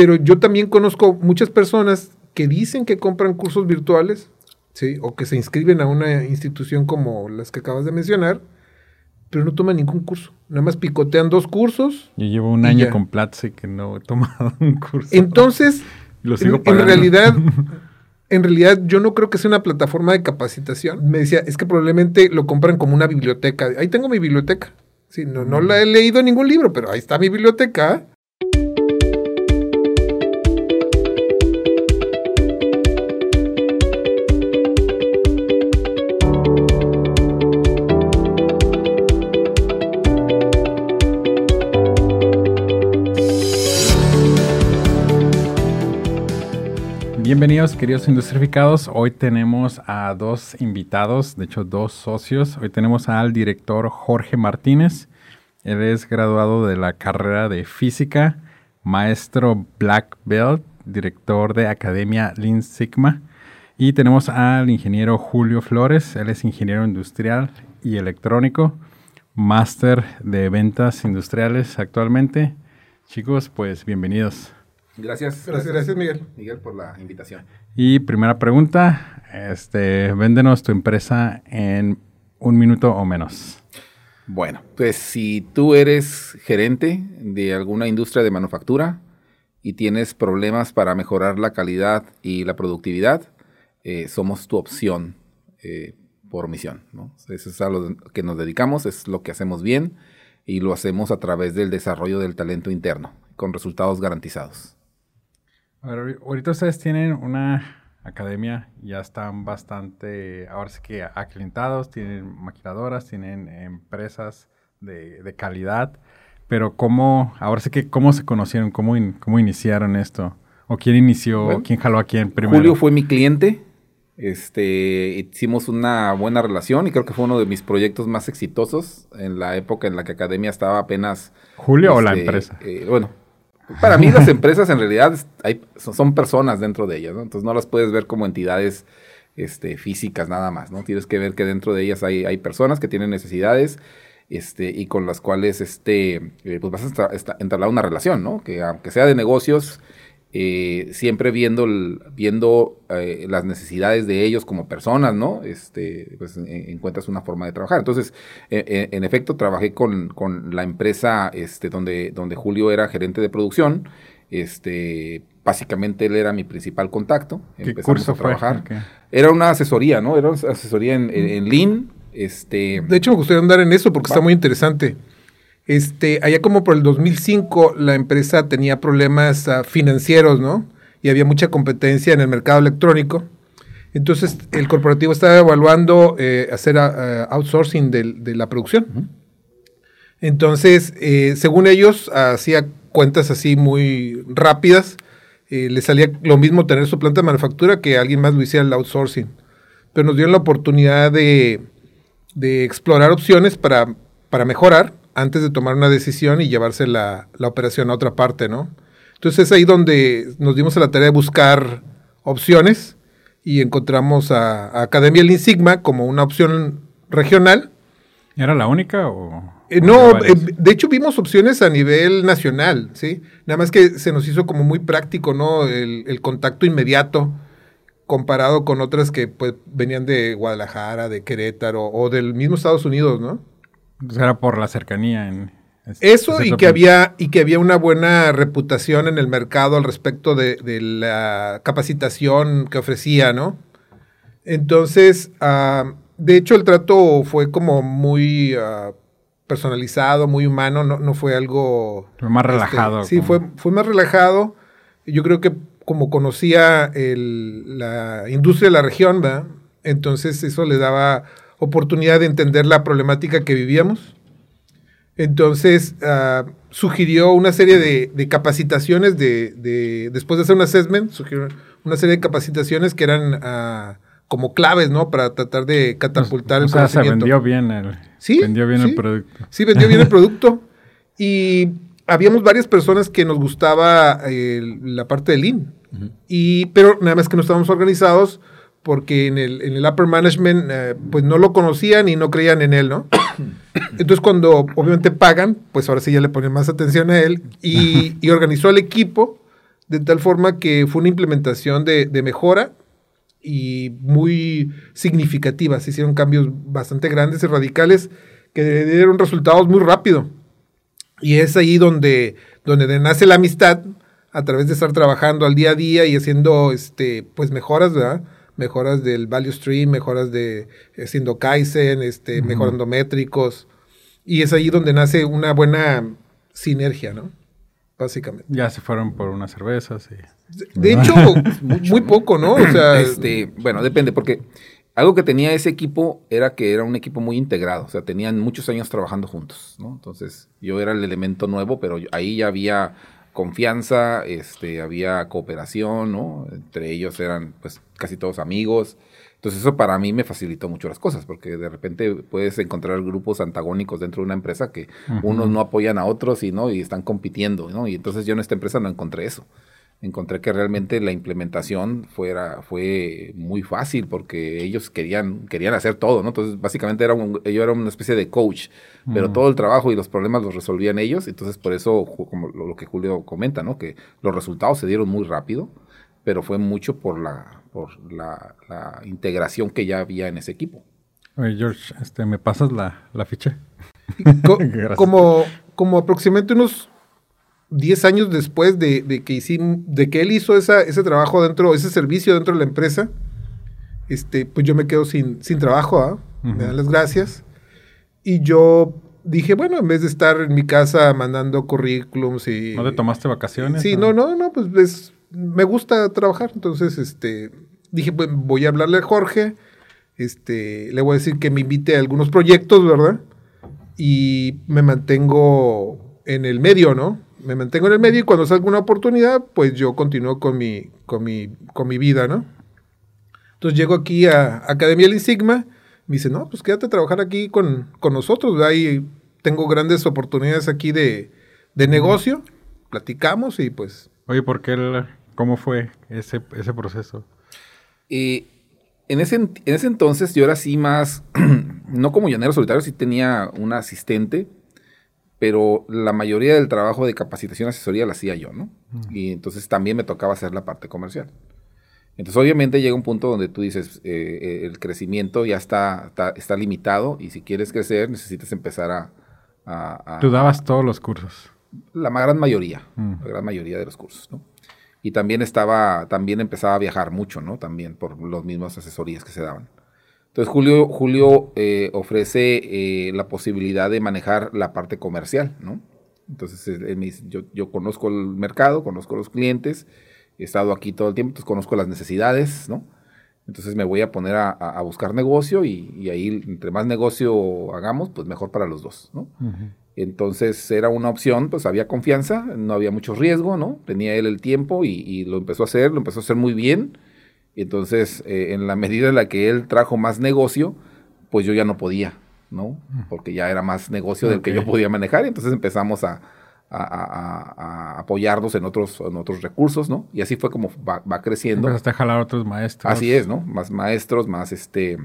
Pero yo también conozco muchas personas que dicen que compran cursos virtuales, ¿sí? O que se inscriben a una institución como las que acabas de mencionar, pero no toman ningún curso. Nada más picotean dos cursos. Yo llevo un año con Platzi que no he tomado un curso. Entonces, en, en, realidad, en realidad yo no creo que sea una plataforma de capacitación. Me decía, es que probablemente lo compran como una biblioteca. Ahí tengo mi biblioteca. Sí, no, no la he leído en ningún libro, pero ahí está mi biblioteca. Bienvenidos queridos industrificados. Hoy tenemos a dos invitados, de hecho dos socios. Hoy tenemos al director Jorge Martínez. Él es graduado de la carrera de física, maestro Black Belt, director de Academia Lean Sigma. Y tenemos al ingeniero Julio Flores. Él es ingeniero industrial y electrónico, máster de ventas industriales actualmente. Chicos, pues bienvenidos. Gracias, gracias, gracias, Miguel. Miguel, por la invitación. Y primera pregunta, este, véndenos tu empresa en un minuto o menos. Bueno, pues si tú eres gerente de alguna industria de manufactura y tienes problemas para mejorar la calidad y la productividad, eh, somos tu opción eh, por misión. ¿no? Eso es a lo que nos dedicamos, es lo que hacemos bien y lo hacemos a través del desarrollo del talento interno, con resultados garantizados ahorita ustedes tienen una academia, ya están bastante, ahora sí que acreditados, tienen maquinadoras, tienen empresas de, calidad, pero ¿cómo, ahora sí que cómo se conocieron, cómo, cómo iniciaron esto? ¿O quién inició, quién jaló a quién primero? Julio fue mi cliente, este, hicimos una buena relación y creo que fue uno de mis proyectos más exitosos en la época en la que Academia estaba apenas... ¿Julio o la este, empresa? Eh, bueno, para mí las empresas en realidad hay, son personas dentro de ellas, ¿no? Entonces no las puedes ver como entidades este, físicas nada más, ¿no? Tienes que ver que dentro de ellas hay, hay personas que tienen necesidades este, y con las cuales este, eh, pues vas a entablar una relación, ¿no? Que aunque sea de negocios, eh, siempre viendo, viendo eh, las necesidades de ellos como personas, ¿no? Este, pues encuentras una forma de trabajar. Entonces, en efecto, trabajé con, la empresa este, donde, donde Julio era gerente de producción. Este, básicamente él era mi principal contacto. ¿Qué curso a trabajar. Era una asesoría, ¿no? Era una asesoría en, en, Lean. Este, de hecho, me gustaría andar en eso porque está muy interesante. Este, allá como por el 2005 la empresa tenía problemas ah, financieros, ¿no? Y había mucha competencia en el mercado electrónico. Entonces el corporativo estaba evaluando eh, hacer ah, outsourcing de, la producción. Entonces, eh, según ellos, hacía cuentas así muy rápidas. Eh, le salía lo mismo tener su planta de manufactura que alguien más lo hiciera el outsourcing. Pero nos dieron la oportunidad de, explorar opciones para, para mejorar antes de tomar una decisión y llevarse la, operación a otra parte, ¿no? Entonces es ahí donde nos dimos a la tarea de buscar opciones y encontramos a, Academia Lean Sigma como una opción regional. ¿Era la única o...? Eh, no, eh, de hecho vimos opciones a nivel nacional, ¿sí? Nada más que se nos hizo como muy práctico, ¿no? El, contacto inmediato comparado con otras que pues venían de Guadalajara, de Querétaro o del mismo Estados Unidos, ¿no? Era por la cercanía. En Eso y que, había, y que había una buena reputación en el mercado al respecto de, la capacitación que ofrecía, ¿no? Entonces, ah, de hecho, el trato fue como muy ah, personalizado, muy humano, no, no fue algo... Fue más este, relajado. sí, fue, fue más relajado. Yo creo que como conocía el, la industria de la región, ¿verdad? entonces eso le daba oportunidad de entender la problemática que vivíamos. Entonces, uh, sugirió una serie de, capacitaciones, de, después de hacer un assessment, sugirió una serie de capacitaciones que eran uh, como claves, ¿no? Para tratar de catapultar el conocimiento. Se vendió bien el, ¿Sí? vendió bien el producto. Sí, vendió bien el producto. Y habíamos varias personas que nos gustaba la parte del Lean. y, pero nada más que no estábamos organizados porque en el, en el upper management eh, pues no lo conocían y no creían en él, ¿no? Entonces cuando obviamente pagan, pues ahora sí ya le ponen más atención a él y, organizó el equipo de tal forma que fue una implementación de, de mejora y muy significativa. Se hicieron cambios bastante grandes y radicales que dieron resultados muy rápido. Y es ahí donde, donde nace la amistad, a través de estar trabajando al día a día y haciendo este, pues mejoras, ¿verdad? Mejoras del value stream, mejoras de haciendo Kaizen, este, mejorando métricos. Y es ahí donde nace una buena sinergia, ¿no? Básicamente. Ya se fueron por unas cervezas. De hecho, muy poco, ¿no? O sea, este, bueno, depende, porque algo que tenía ese equipo era que era un equipo muy integrado, o sea, tenían muchos años trabajando juntos, ¿no? Entonces, yo era el elemento nuevo, pero ahí ya había confianza, este, había cooperación, ¿no? Entre ellos eran, pues, casi todos amigos. Entonces, eso para mí me facilitó mucho las cosas, porque de repente puedes encontrar grupos antagónicos dentro de una empresa que unos no apoyan a otros y, ¿no? y están compitiendo, ¿no? Y entonces yo en esta empresa no encontré eso encontré que realmente la implementación fuera, fue muy fácil porque ellos querían, querían hacer todo, ¿no? Entonces, básicamente era un, yo era una especie de coach, pero todo el trabajo y los problemas los resolvían ellos, entonces por eso, como lo, que Julio comenta, ¿no? Que los resultados se dieron muy rápido, pero fue mucho por la, por la, integración que ya había en ese equipo. Oye, George, este, ¿me pasas la, la ficha? como, como aproximadamente unos 10 años después de, que hicimos, de que él hizo esa, ese trabajo dentro, ese servicio dentro de la empresa, este, pues yo me quedo sin, sin trabajo, ¿ah? me dan las gracias. Y yo dije, bueno, en vez de estar en mi casa mandando currículums y... ¿No te tomaste vacaciones? Sí, no, no, no, pues me gusta trabajar. Entonces, este, dije, pues voy a hablarle a Jorge, este, le voy a decir que me invite a algunos proyectos, ¿verdad? Y me mantengo en el medio, ¿no? Me mantengo en el medio y cuando salga una oportunidad, pues yo continúo con mi, con mi, con mi vida, ¿no? Entonces llego aquí a Academia El Insigma, me dice, no, pues quédate a trabajar aquí con, nosotros, ahí tengo grandes oportunidades aquí de, negocio, platicamos y pues... Oye, ¿por qué cómo fue ese, ese proceso? Y en ese, en ese entonces yo era así más, no como llanero solitario, sí tenía un asistente, pero la mayoría del trabajo de capacitación asesoría la hacía yo, ¿no? Y entonces también me tocaba hacer la parte comercial. Entonces, obviamente llega un punto donde tú dices, eh, eh, el crecimiento ya está, está, limitado y si quieres crecer necesitas empezar a... tú dabas todos los cursos. La gran mayoría, la gran mayoría de los cursos, ¿no? Y también estaba, también empezaba a viajar mucho, ¿no? También por las mismas asesorías que se daban. Entonces Julio, Julio eh, ofrece eh, la posibilidad de manejar la parte comercial, ¿no? Entonces él me dice, yo, conozco el mercado, conozco los clientes, he estado aquí todo el tiempo, entonces conozco las necesidades, ¿no? Entonces me voy a poner a, buscar negocio y, ahí entre más negocio hagamos, pues mejor para los dos, ¿no? Entonces era una opción, pues había confianza, no había mucho riesgo, ¿no? Tenía él el tiempo y, y lo empezó a hacer, lo empezó a hacer muy bien y entonces, eh, en la medida en la que él trajo más negocio, pues yo ya no podía, ¿no? Porque ya era más negocio del que yo podía manejar. Y entonces empezamos a, apoyarnos en otros, en otros recursos, ¿no? Y así fue como va, creciendo. Empezaste a jalar otros maestros. Así es, ¿no? Más maestros, más este,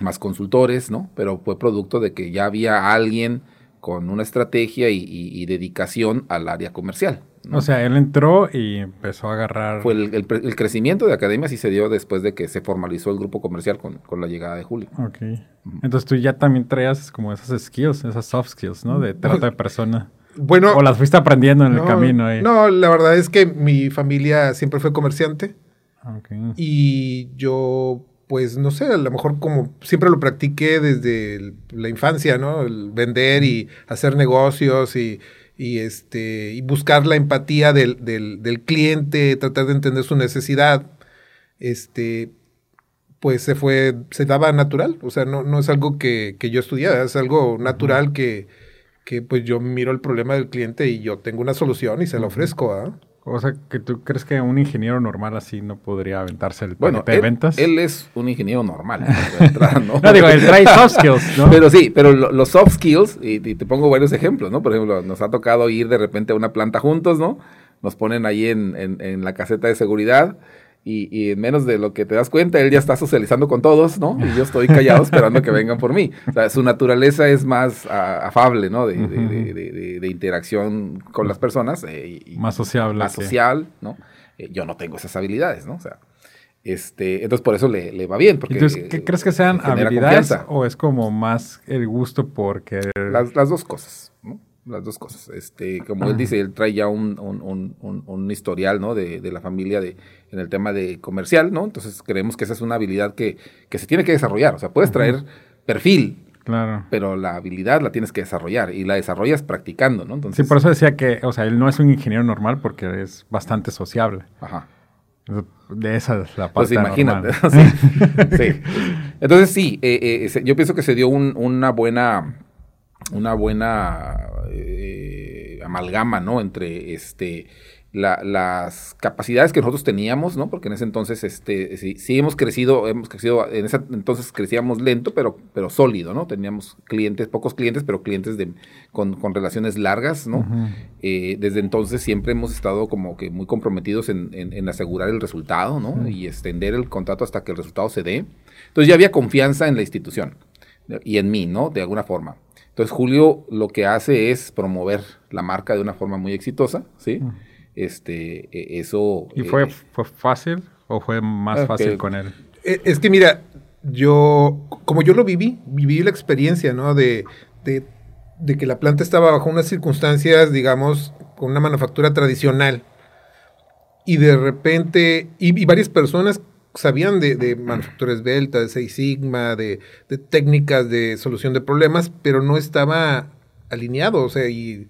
más consultores, ¿no? Pero fue producto de que ya había alguien con una estrategia y dedicación al área comercial. O sea, él entró y empezó a agarrar... Fue el, crecimiento de Academia sí se dio después de que se formalizó el grupo comercial con, la llegada de Julio. Ok. Entonces tú ya también traías como esas skills, esas soft skills, ¿no? De trata de persona. Bueno... O las fuiste aprendiendo en el camino ahí. No, la verdad es que mi familia siempre fue comerciante. Okay. Y yo, pues, no sé, a lo mejor como siempre lo practiqué desde la infancia, ¿no? El vender y hacer negocios y y, este, y buscar la empatía del, cliente, tratar de entender su necesidad, este, pues se fue, se daba natural, o sea, no, no es algo que, yo estudiara, es algo natural que, que, pues yo miro el problema del cliente y yo tengo una solución y se la ofrezco, ¿ah? O sea, que tú crees que un ingeniero normal así no podría aventarse el bueno, de ventas. Él es un ingeniero normal. ¿no? ¿no? digo, él trae soft skills, ¿no? Pero sí, pero los soft skills, y, te pongo varios ejemplos, ¿no? Por ejemplo, nos ha tocado ir de repente a una planta juntos, ¿no? Nos ponen ahí en, en, la caseta de seguridad y, en menos de lo que te das cuenta, él ya está socializando con todos, ¿no? Y yo estoy callado esperando que vengan por mí. O sea, su naturaleza es más afable, ¿no? De, de, interacción con las personas. Eh, y, más sociable. Más social, ¿no? Eh, yo no tengo esas habilidades, ¿no? O sea, este, entonces por eso le, va bien. Porque, entonces, ¿qué crees que sean habilidades o es como más el gusto porque... Las, las dos cosas. Las dos cosas. Este, como él dice, él trae ya un, un, historial, ¿no? De, de, la familia de, en el tema de comercial, ¿no? Entonces creemos que esa es una habilidad que, que se tiene que desarrollar. O sea, puedes traer perfil, Claro. Pero la habilidad la tienes que desarrollar y la desarrollas practicando, ¿no? Entonces, sí, por eso decía que, o sea, él no es un ingeniero normal porque es bastante sociable. Ajá. De esa es la parte. Pues imagínate. sí, Entonces, sí, eh, eh, yo pienso que se dio una buena una buena eh, amalgama, ¿no? Entre este, las capacidades que nosotros teníamos, ¿no? Porque en ese entonces, este, sí, hemos crecido, hemos crecido, en ese entonces crecíamos lento, pero, pero sólido, ¿no? Teníamos clientes, pocos clientes, pero clientes de, con, relaciones largas, ¿no? Eh, desde entonces siempre hemos estado como que muy comprometidos en, asegurar el resultado, ¿no? Y extender el contrato hasta que el resultado se dé. Entonces ya había confianza en la institución y en mí, ¿no? De alguna forma. Entonces Julio lo que hace es promover la marca de una forma muy exitosa, ¿sí? Este, e, eso... ¿Y fue, eh, fue fácil o fue más fácil con él? Eh, es que mira, yo, como yo lo viví, viví la experiencia, ¿no? De, de, de que la planta estaba bajo unas circunstancias, digamos, con una manufactura tradicional. Y de repente, y varias personas sabían de, de manufactura esbelta, de Seis Sigma, de, técnicas de solución de problemas, pero no estaba alineado, o sea, y,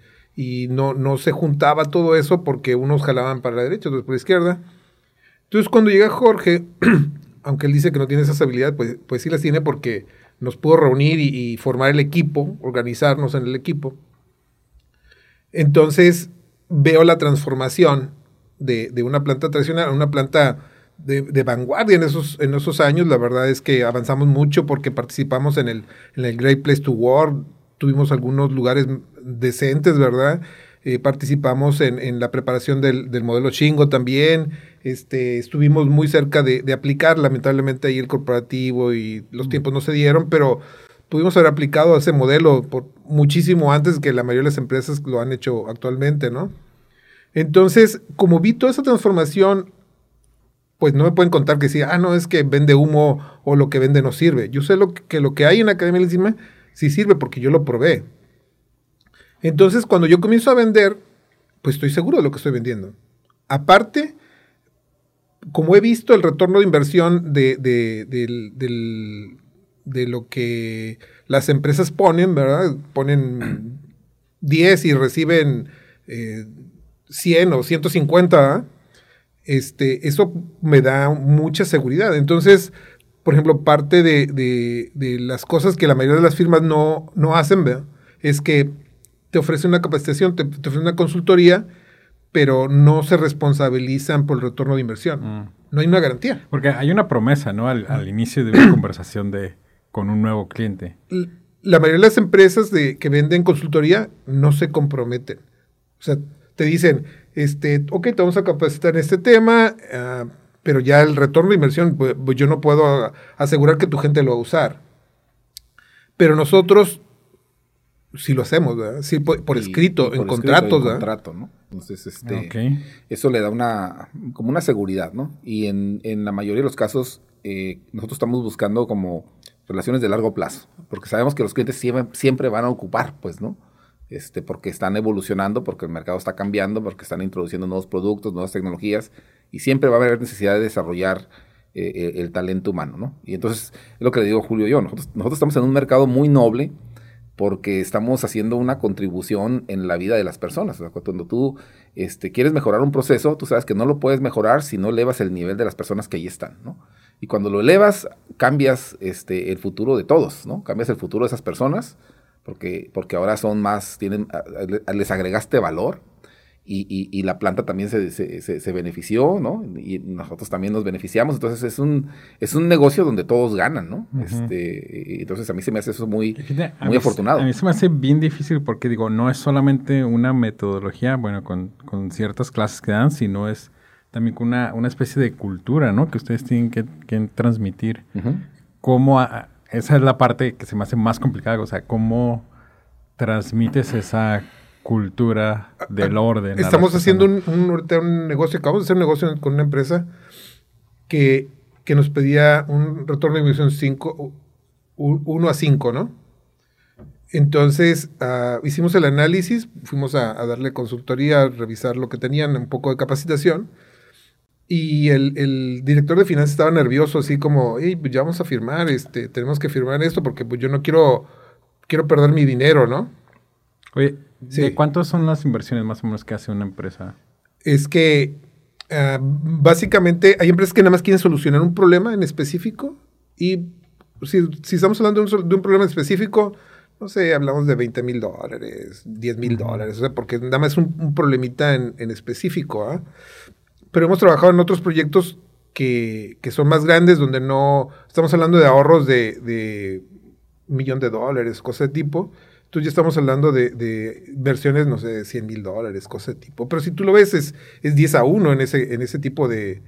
no, no se juntaba todo eso porque unos jalaban para la derecha, otros por la izquierda. Entonces, cuando llega Jorge, aunque él dice que no tiene esas habilidades, pues, pues sí las tiene porque nos pudo reunir y, formar el equipo, organizarnos en el equipo. Entonces, veo la transformación de, de una planta tradicional a una planta de, vanguardia en esos, en esos años. La verdad es que avanzamos mucho porque participamos en el, en el Great Place to Work, tuvimos algunos lugares decentes, ¿verdad? Eh, participamos en, en, la preparación del, del, modelo Chingo también. Este, estuvimos muy cerca de, de, aplicar, lamentablemente ahí el corporativo y los tiempos no se dieron, pero pudimos haber aplicado ese modelo por muchísimo antes que la mayoría de las empresas lo han hecho actualmente, ¿no? Entonces, como vi toda esa transformación pues no me pueden contar que sí, ah, no, es que vende humo o lo que vende no sirve. Yo sé lo que, lo que hay en la Academia encima sí sirve porque yo lo probé. Entonces, cuando yo comienzo a vender, pues estoy seguro de lo que estoy vendiendo. Aparte, como he visto el retorno de inversión de, de, lo que las empresas ponen, ¿verdad? Ponen 10 y reciben 100 eh, o 150, este, eso me da mucha seguridad. Entonces, por ejemplo, parte de, las cosas que la mayoría de las firmas no, no hacen, es que te ofrecen una capacitación, te, ofrecen una consultoría, pero no se responsabilizan por el retorno de inversión. Mm. No hay una garantía. Porque hay una promesa, ¿no? Al, inicio de una conversación de, con un nuevo cliente. La mayoría de las empresas de, que venden consultoría no se comprometen. O sea, te dicen, este, ok, te vamos a capacitar en este tema, ah, pero ya el retorno de inversión, pues, yo no puedo asegurar que tu gente lo va a usar. Pero nosotros sí lo hacemos, ¿verdad? Sí, por, escrito, en contratos, contrato, ¿no? Entonces, este, eso le da una, como una seguridad, ¿no? Y en, en la mayoría de los casos, eh, nosotros estamos buscando como relaciones de largo plazo, porque sabemos que los clientes siempre, siempre van a ocupar, pues, ¿no? Este, porque están evolucionando, porque el mercado está cambiando, porque están introduciendo nuevos productos, nuevas tecnologías, y siempre va a haber necesidad de desarrollar eh, el, talento humano, ¿no? Y entonces, es lo que le digo Julio y yo, nosotros, estamos en un mercado muy noble porque estamos haciendo una contribución en la vida de las personas. O sea, cuando tú este, quieres mejorar un proceso, tú sabes que no lo puedes mejorar si no elevas el nivel de las personas que ahí están, ¿no? Y cuando lo elevas, cambias este, el futuro de todos, ¿no? Cambias el futuro de esas personas, porque, porque ahora son más, tienen, les agregaste valor y, y, la planta también se, se, se, benefició, ¿no? Y nosotros también nos beneficiamos, entonces es un, es un negocio donde todos ganan, ¿no? este, entonces a mí se me hace eso muy, muy afortunado. A mí se me hace bien difícil porque digo, no es solamente una metodología, bueno, con, con ciertas clases que dan, sino es también con una, una especie de cultura, ¿no? Que ustedes tienen que, transmitir. ¿Cómo, esa es la parte que se me hace más complicada, o sea, cómo transmites esa cultura del orden. Estamos haciendo un, un, negocio, acabamos de hacer un negocio con una empresa que, que nos pedía un retorno de inversión 5, 1 a 5, ¿no? Entonces uh, hicimos el análisis, fuimos a, darle consultoría, a revisar lo que tenían, un poco de capacitación. Y el, el director de finanzas estaba nervioso, así como, hey, pues ya vamos a firmar, este, tenemos que firmar esto porque pues, yo no quiero, quiero perder mi dinero, ¿no? Oye, ¿de cuántas son las inversiones más o menos que hace una empresa? Es que uh, básicamente hay empresas que nada más quieren solucionar un problema en específico y si, si estamos hablando de un, de un problema específico, no sé, hablamos de 20 mil dólares, 10 mil dólares, o sea, porque nada más es un, problemita en, específico. ¿ah? Pero hemos trabajado en otros proyectos que, son más grandes, donde no, estamos hablando de ahorros de, de un millón de dólares, cosas de tipo. Entonces ya estamos hablando de, versiones, no sé, de 100 mil dólares, cosas de tipo. Pero si tú lo ves, es, es 10 a 1 en ese, en ese tipo de,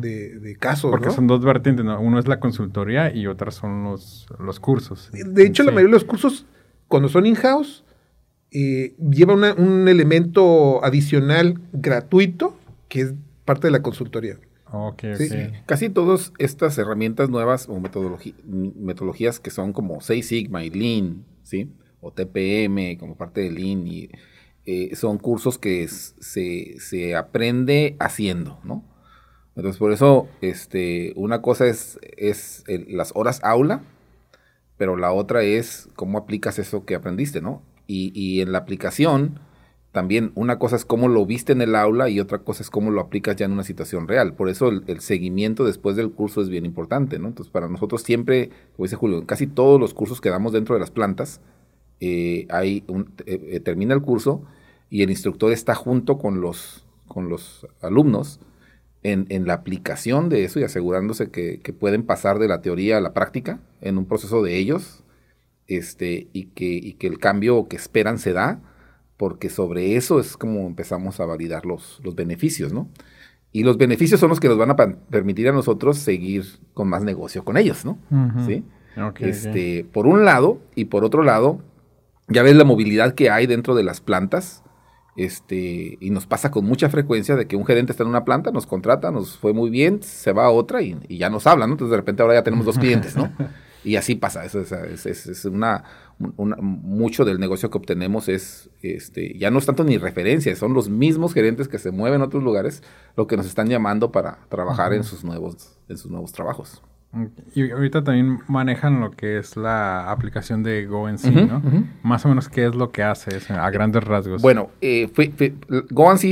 de, casos. Porque son dos vertientes, ¿no? Uno es la consultoría y otra son los, los cursos. De hecho, la mayoría de los cursos cuando son in-house, eh, lleva un elemento adicional gratuito que es parte de la consultoría. Okay, Casi todas estas herramientas nuevas o metodologías que son como Seis Sigma y Lean, ¿sí? o TPM como parte de Lean, y, eh, son cursos que se, aprende haciendo, ¿no? Entonces, por eso, este, una cosa es, es las horas aula, pero la otra es cómo aplicas eso que aprendiste, ¿no? Y, en la aplicación, también una cosa es cómo lo viste en el aula y otra cosa es cómo lo aplicas ya en una situación real. Por eso el, seguimiento después del curso es bien importante, ¿no? Entonces, para nosotros siempre, como dice Julio, en casi todos los cursos que damos dentro de las plantas, eh, hay un, eh, eh, termina el curso y el instructor está junto con los, con los alumnos en, la aplicación de eso y asegurándose que, pueden pasar de la teoría a la práctica en un proceso de ellos este, y, que, que el cambio que esperan se da, porque sobre eso es como empezamos a validar los, los beneficios, ¿no? Y los beneficios son los que nos van a permitir a nosotros seguir con más negocio con ellos, ¿no? ¿Sí? este, Por un lado, y por otro lado, ya ves la movilidad que hay dentro de las plantas, este, y nos pasa con mucha frecuencia de que un gerente está en una planta, nos contrata, nos fue muy bien, se va a otra y, ya nos habla, ¿no? Entonces de repente ahora ya tenemos dos clientes, ¿no? Y así pasa, eso es, una, mucho del negocio que obtenemos es, este, ya no es tanto ni referencia, son los mismos gerentes que se mueven en otros lugares lo que nos están llamando para trabajar en sus nuevos, en sus nuevos trabajos. Y ahorita también manejan lo que es la aplicación de GoNC, ¿no? Más o menos, ¿qué es lo que hace a grandes rasgos? Bueno, eh,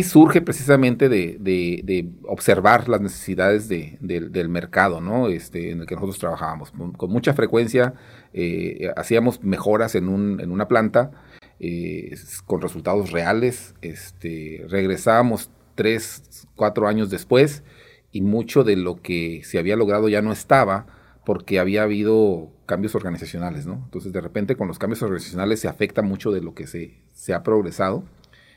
surge precisamente de, observar las necesidades del mercado, ¿no? Este, en el que nosotros trabajábamos. Con, mucha frecuencia eh, hacíamos mejoras en, un, en una planta eh, con resultados reales. Este, regresábamos tres, cuatro años después y mucho de lo que se había logrado ya no estaba porque había habido cambios organizacionales, ¿no? Entonces, de repente, con los cambios organizacionales se afecta mucho de lo que se, se ha progresado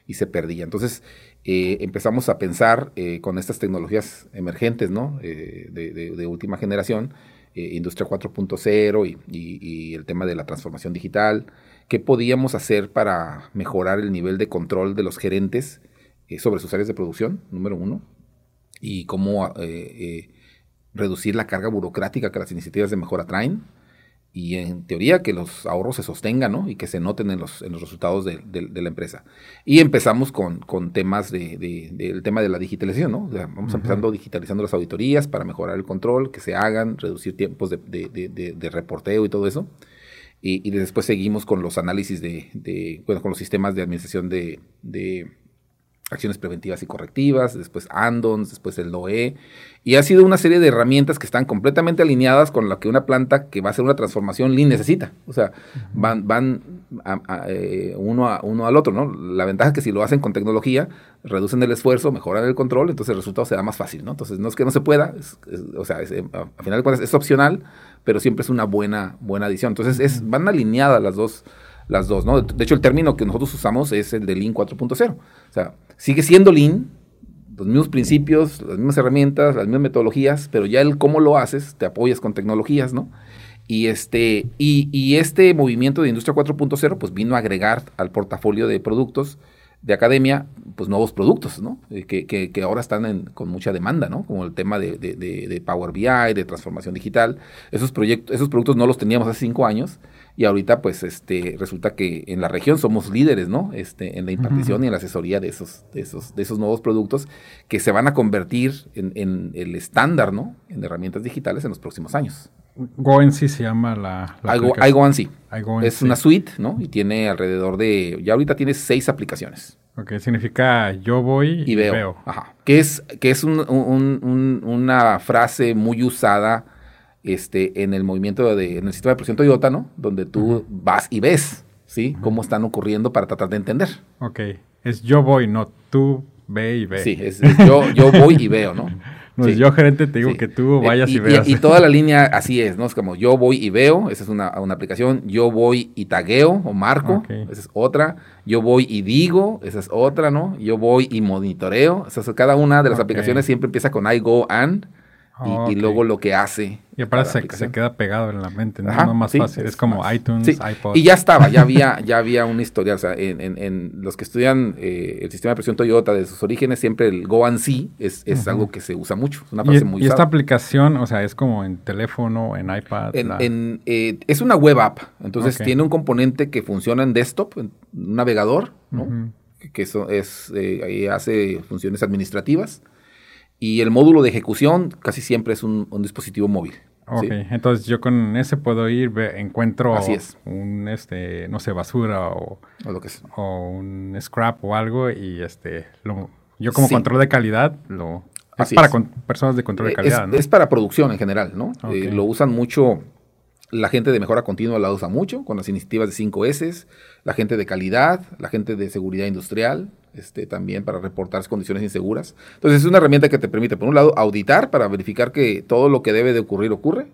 y se perdía. Entonces, eh, empezamos a pensar eh, con estas tecnologías emergentes, ¿no? Eh, de, última generación, Industria 4.0 y, el tema de la transformación digital, qué podíamos hacer para mejorar el nivel de control de los gerentes sobre sus áreas de producción, número uno, y cómo eh, eh, reducir la carga burocrática que las iniciativas de mejora traen y en teoría que los ahorros se sostengan ¿no? y que se noten en los, en los resultados de, la empresa. Y empezamos con, con temas de, del tema de la digitalización, ¿no? vamos empezando digitalizando las auditorías para mejorar el control, que se hagan, reducir tiempos de, reporteo y todo eso. Y, y, después seguimos con los análisis de, bueno, con los sistemas de administración de, acciones preventivas y correctivas, después ANDONS, después el NOE, y ha sido una serie de herramientas que están completamente alineadas con lo que una planta que va a hacer una transformación Lean necesita. O sea, van, van eh, uno, a, uno al otro, ¿no? La ventaja es que si lo hacen con tecnología, reducen el esfuerzo, mejoran el control, entonces el resultado será más fácil, ¿no? Entonces, no es que no se pueda, o sea, eh, a final de cuentas es opcional, pero siempre es una buena, buena adición. Entonces, es, van alineadas las dos las dos, ¿no? De hecho, el término que nosotros usamos es el de Lean 4.0. O sea, sigue siendo Lean, los mismos principios, las mismas herramientas, las mismas metodologías, pero ya el cómo lo haces, te apoyas con tecnologías, ¿no? Y este, y, este movimiento de Industria 4.0 pues vino a agregar al portafolio de productos de academia, pues nuevos productos, ¿no? Eh, que, que, que ahora están con mucha demanda, ¿no? Como el tema de, de, de, Power BI, de transformación digital. Esos, proyectos, esos productos no los teníamos hace cinco años y ahorita pues este resulta que en la región somos líderes, ¿no? Este, en la impartición y en la asesoría de esos, de esos, de esos nuevos productos que se van a convertir en, en el estándar, ¿no? En herramientas digitales en los próximos años. GoNC se llama la, la iGoNC. Es una suite, ¿no? Y tiene alrededor de, ya ahorita tiene seis aplicaciones. Ok, significa yo voy y, veo. Ajá. Que es, que es un, un, una frase muy usada este, en el movimiento de, en el sistema de presión Toyota, ¿no? Donde tú vas y ves, ¿sí? Cómo están ocurriendo para tratar de entender. Ok, es yo voy, no tú ve y ve. Sí, es, yo, yo voy y veo, ¿no? No yo, gerente, te digo que tú vayas y, veas. Y, toda la línea así es, ¿no? Es como yo voy y veo, esa es una, una aplicación. Yo voy y tagueo o marco, esa es otra. Yo voy y digo, esa es otra, ¿no? Yo voy y monitoreo. cada una de las aplicaciones siempre empieza con I go and y, luego lo que hace. Y aparte se, se, queda pegado en la mente, ¿no? más fácil. Es como iTunes, iPod. Y ya estaba, ya había, ya había una historia. O sea, en, en, los que estudian eh, el sistema de presión Toyota de sus orígenes, siempre el Go and See es, es algo que se usa mucho. Es una frase muy ¿Y esta aplicación, o sea, es como en teléfono, en iPad? En, eh, es una web app. Entonces tiene un componente que funciona en desktop, en un navegador, ¿no? Que eso es, eh, ahí hace funciones administrativas y el módulo de ejecución casi siempre es un, dispositivo móvil. Ok, entonces yo con ese puedo ir, encuentro un, este, no sé, basura o, o, lo que o un scrap o algo y este, lo, yo como control de calidad lo... Es para personas de control de eh, calidad, es, ¿no? Es para producción en general, ¿no? Eh, lo usan mucho la gente de mejora continua la usa mucho con las iniciativas de 5 S, la gente de calidad, la gente de seguridad industrial, este, también para reportar condiciones inseguras. Entonces es una herramienta que te permite, por un lado, auditar para verificar que todo lo que debe de ocurrir ocurre,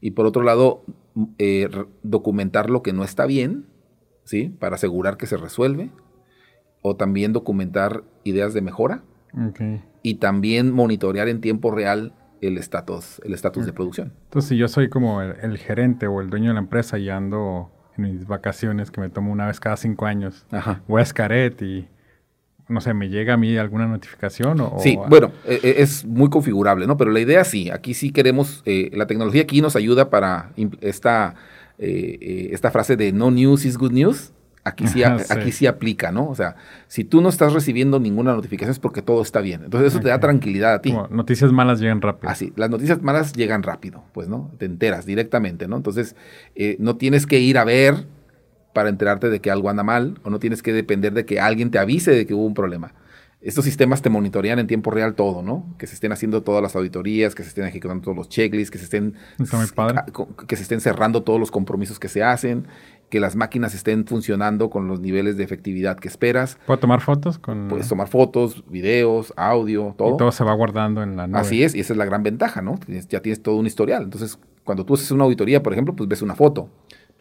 y por otro lado, eh, documentar lo que no está bien, ¿sí? Para asegurar que se resuelve, o también documentar ideas de mejora, y también monitorear en tiempo real el estatus el estatus de producción. Entonces, si yo soy como el, gerente o el dueño de la empresa y ando en mis vacaciones que me tomo una vez cada cinco años, voy a Scaret y no sé, ¿me llega a mí alguna notificación? O, sí, bueno, e, e, es muy configurable, ¿no? Pero la idea sí, aquí sí queremos, eh, la tecnología aquí nos ayuda para esta, eh, eh, esta frase de no news is good news. Aquí sí, aquí sí aplica, ¿no? O sea, si tú no estás recibiendo ninguna notificación es porque todo está bien. Entonces eso te da tranquilidad a ti. noticias malas llegan rápido. Así, las noticias malas llegan rápido, pues, ¿no? Te enteras directamente, ¿no? Entonces, no tienes que ir a ver para enterarte de que algo anda mal o no tienes que depender de que alguien te avise de que hubo un problema. Estos sistemas te monitorean en tiempo real todo, ¿no? Que se estén haciendo todas las auditorías, que se estén ejecutando todos los checklists, que se estén, que se estén cerrando todos los compromisos que se hacen, que las máquinas estén funcionando con los niveles de efectividad que esperas. ¿Puedo tomar fotos? Con... Puedes tomar fotos, videos, audio, todo. Y todo se va guardando en la nube. Así es, y esa es la gran ventaja, ¿no? Ya tienes todo un historial. Entonces, cuando tú haces una auditoría, por ejemplo, pues ves una foto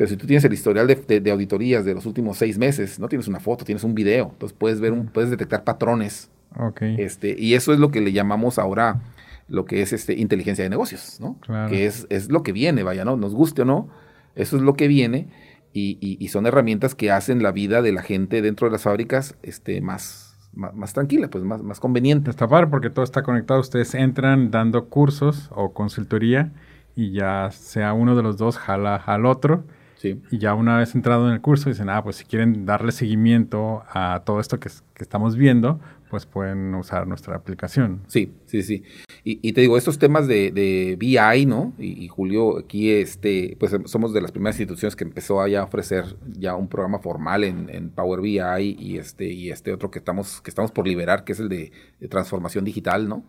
pero si tú tienes el historial de, auditorías de los últimos seis meses, no tienes una foto, tienes un video. Entonces puedes ver, un, puedes detectar patrones. Okay. Este, y eso es lo que le llamamos ahora lo que es este, inteligencia de negocios, ¿no? Que es, es lo que viene, vaya, ¿no? Nos guste o no, eso es lo que viene. Y, y, son herramientas que hacen la vida de la gente dentro de las fábricas este, más, más, tranquila, pues más, más conveniente. Está padre porque todo está conectado. Ustedes entran dando cursos o consultoría y ya sea uno de los dos jala al otro y ya una vez entrado en el curso, dicen, ah, pues si quieren darle seguimiento a todo esto que, estamos viendo, pues pueden usar nuestra aplicación. Sí, sí, sí. Y, te digo, estos temas de, de BI, ¿no? Y, Julio, aquí, este, pues somos de las primeras instituciones que empezó a ya ofrecer ya un programa formal en, Power BI y este, y este otro que estamos, que estamos por liberar, que es el de, transformación digital, ¿no?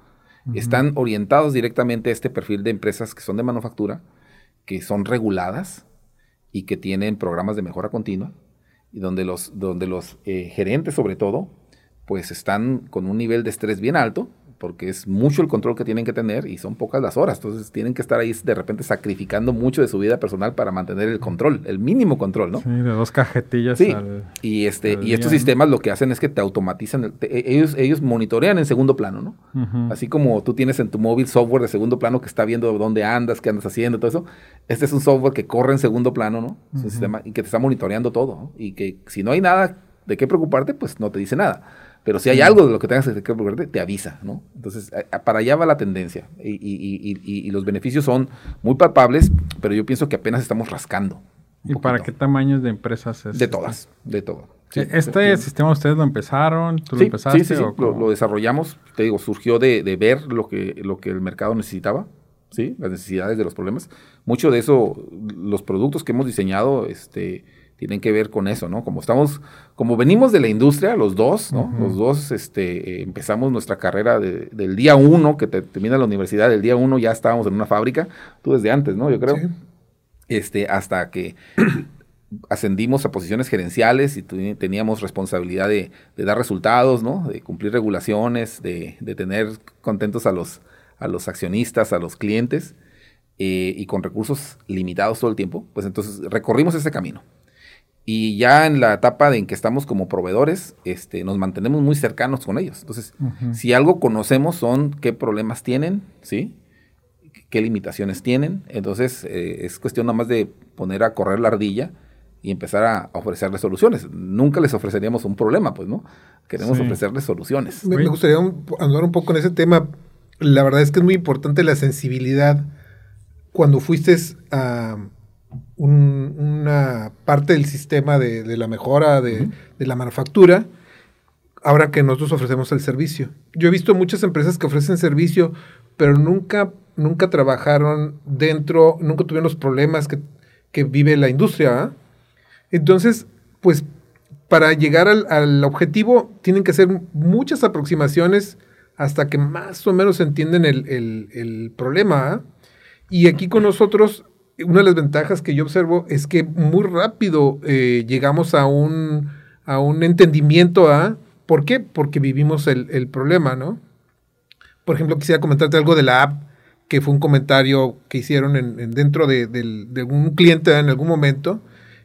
Están orientados directamente a este perfil de empresas que son de manufactura, que son reguladas, y que tienen programas de mejora continua y donde los, donde los eh, gerentes sobre todo pues están con un nivel de estrés bien alto porque es mucho el control que tienen que tener y son pocas las horas. Entonces tienen que estar ahí de repente sacrificando mucho de su vida personal para mantener el control, el mínimo control, ¿no? Sí, de dos cajetillas. Sí, y, este, y estos sistemas lo que hacen es que te automatizan, e, ellos, ellos monitorean en segundo plano, ¿no? Así como tú tienes en tu móvil software de segundo plano que está viendo dónde andas, qué andas haciendo, todo eso, este es un software que corre en segundo plano, ¿no? Es un sistema y que te está monitoreando todo, ¿no? Y que si no hay nada de qué preocuparte, pues no te dice nada. Pero si hay algo de lo que tengas que preocuparte, te avisa, ¿no? Entonces, para allá va la tendencia. Y, los beneficios son muy palpables, pero yo pienso que apenas estamos rascando. ¿Y para qué tamaños de empresas es? De todas, de todo. ¿Este sistema ustedes lo empezaron? ¿Tú lo empezaste? Sí, sí, lo, desarrollamos. Te digo, surgió de, ver lo que, lo que el mercado necesitaba, ¿sí? Las necesidades de los problemas. Mucho de eso, los productos que hemos diseñado, este tienen que ver con eso, ¿no? Como estamos, como venimos de la industria, los dos, ¿no? Los dos este, eh, empezamos nuestra carrera del día uno, que te, termina la universidad, del día uno ya estábamos en una fábrica, tú desde antes, ¿no? Yo creo. Este, hasta que ascendimos a posiciones gerenciales y teníamos responsabilidad de, dar resultados, ¿no? De cumplir regulaciones, de, tener contentos a los, a los accionistas, a los clientes. Eh, y con recursos limitados todo el tiempo, pues entonces recorrimos ese camino. Y ya en la etapa en que estamos como proveedores, este, nos mantenemos muy cercanos con ellos. Entonces, si algo conocemos son qué problemas tienen, ¿sí? qué limitaciones tienen. Entonces, eh, es cuestión nada más de poner a correr la ardilla y empezar a ofrecerles soluciones. Nunca les ofreceríamos un problema, pues, ¿no? Queremos ofrecerles soluciones. Me, me gustaría andar un poco en ese tema. La verdad es que es muy importante la sensibilidad cuando fuiste a una parte del sistema de, la mejora de, la manufactura, ahora que nosotros ofrecemos el servicio. Yo he visto muchas empresas que ofrecen servicio, pero nunca, nunca trabajaron dentro, nunca tuvieron los problemas que, vive la industria. ¿ah? Entonces, pues para llegar al, objetivo tienen que hacer muchas aproximaciones hasta que más o menos entienden el, problema. ¿ah? Y aquí con nosotros una de las ventajas que yo observo es que muy rápido eh, llegamos a un, a un entendimiento a... ¿Por qué? Porque vivimos el, problema, ¿no? Por ejemplo, quisiera comentarte algo de la app, que fue un comentario que hicieron en, dentro de, un cliente en algún momento,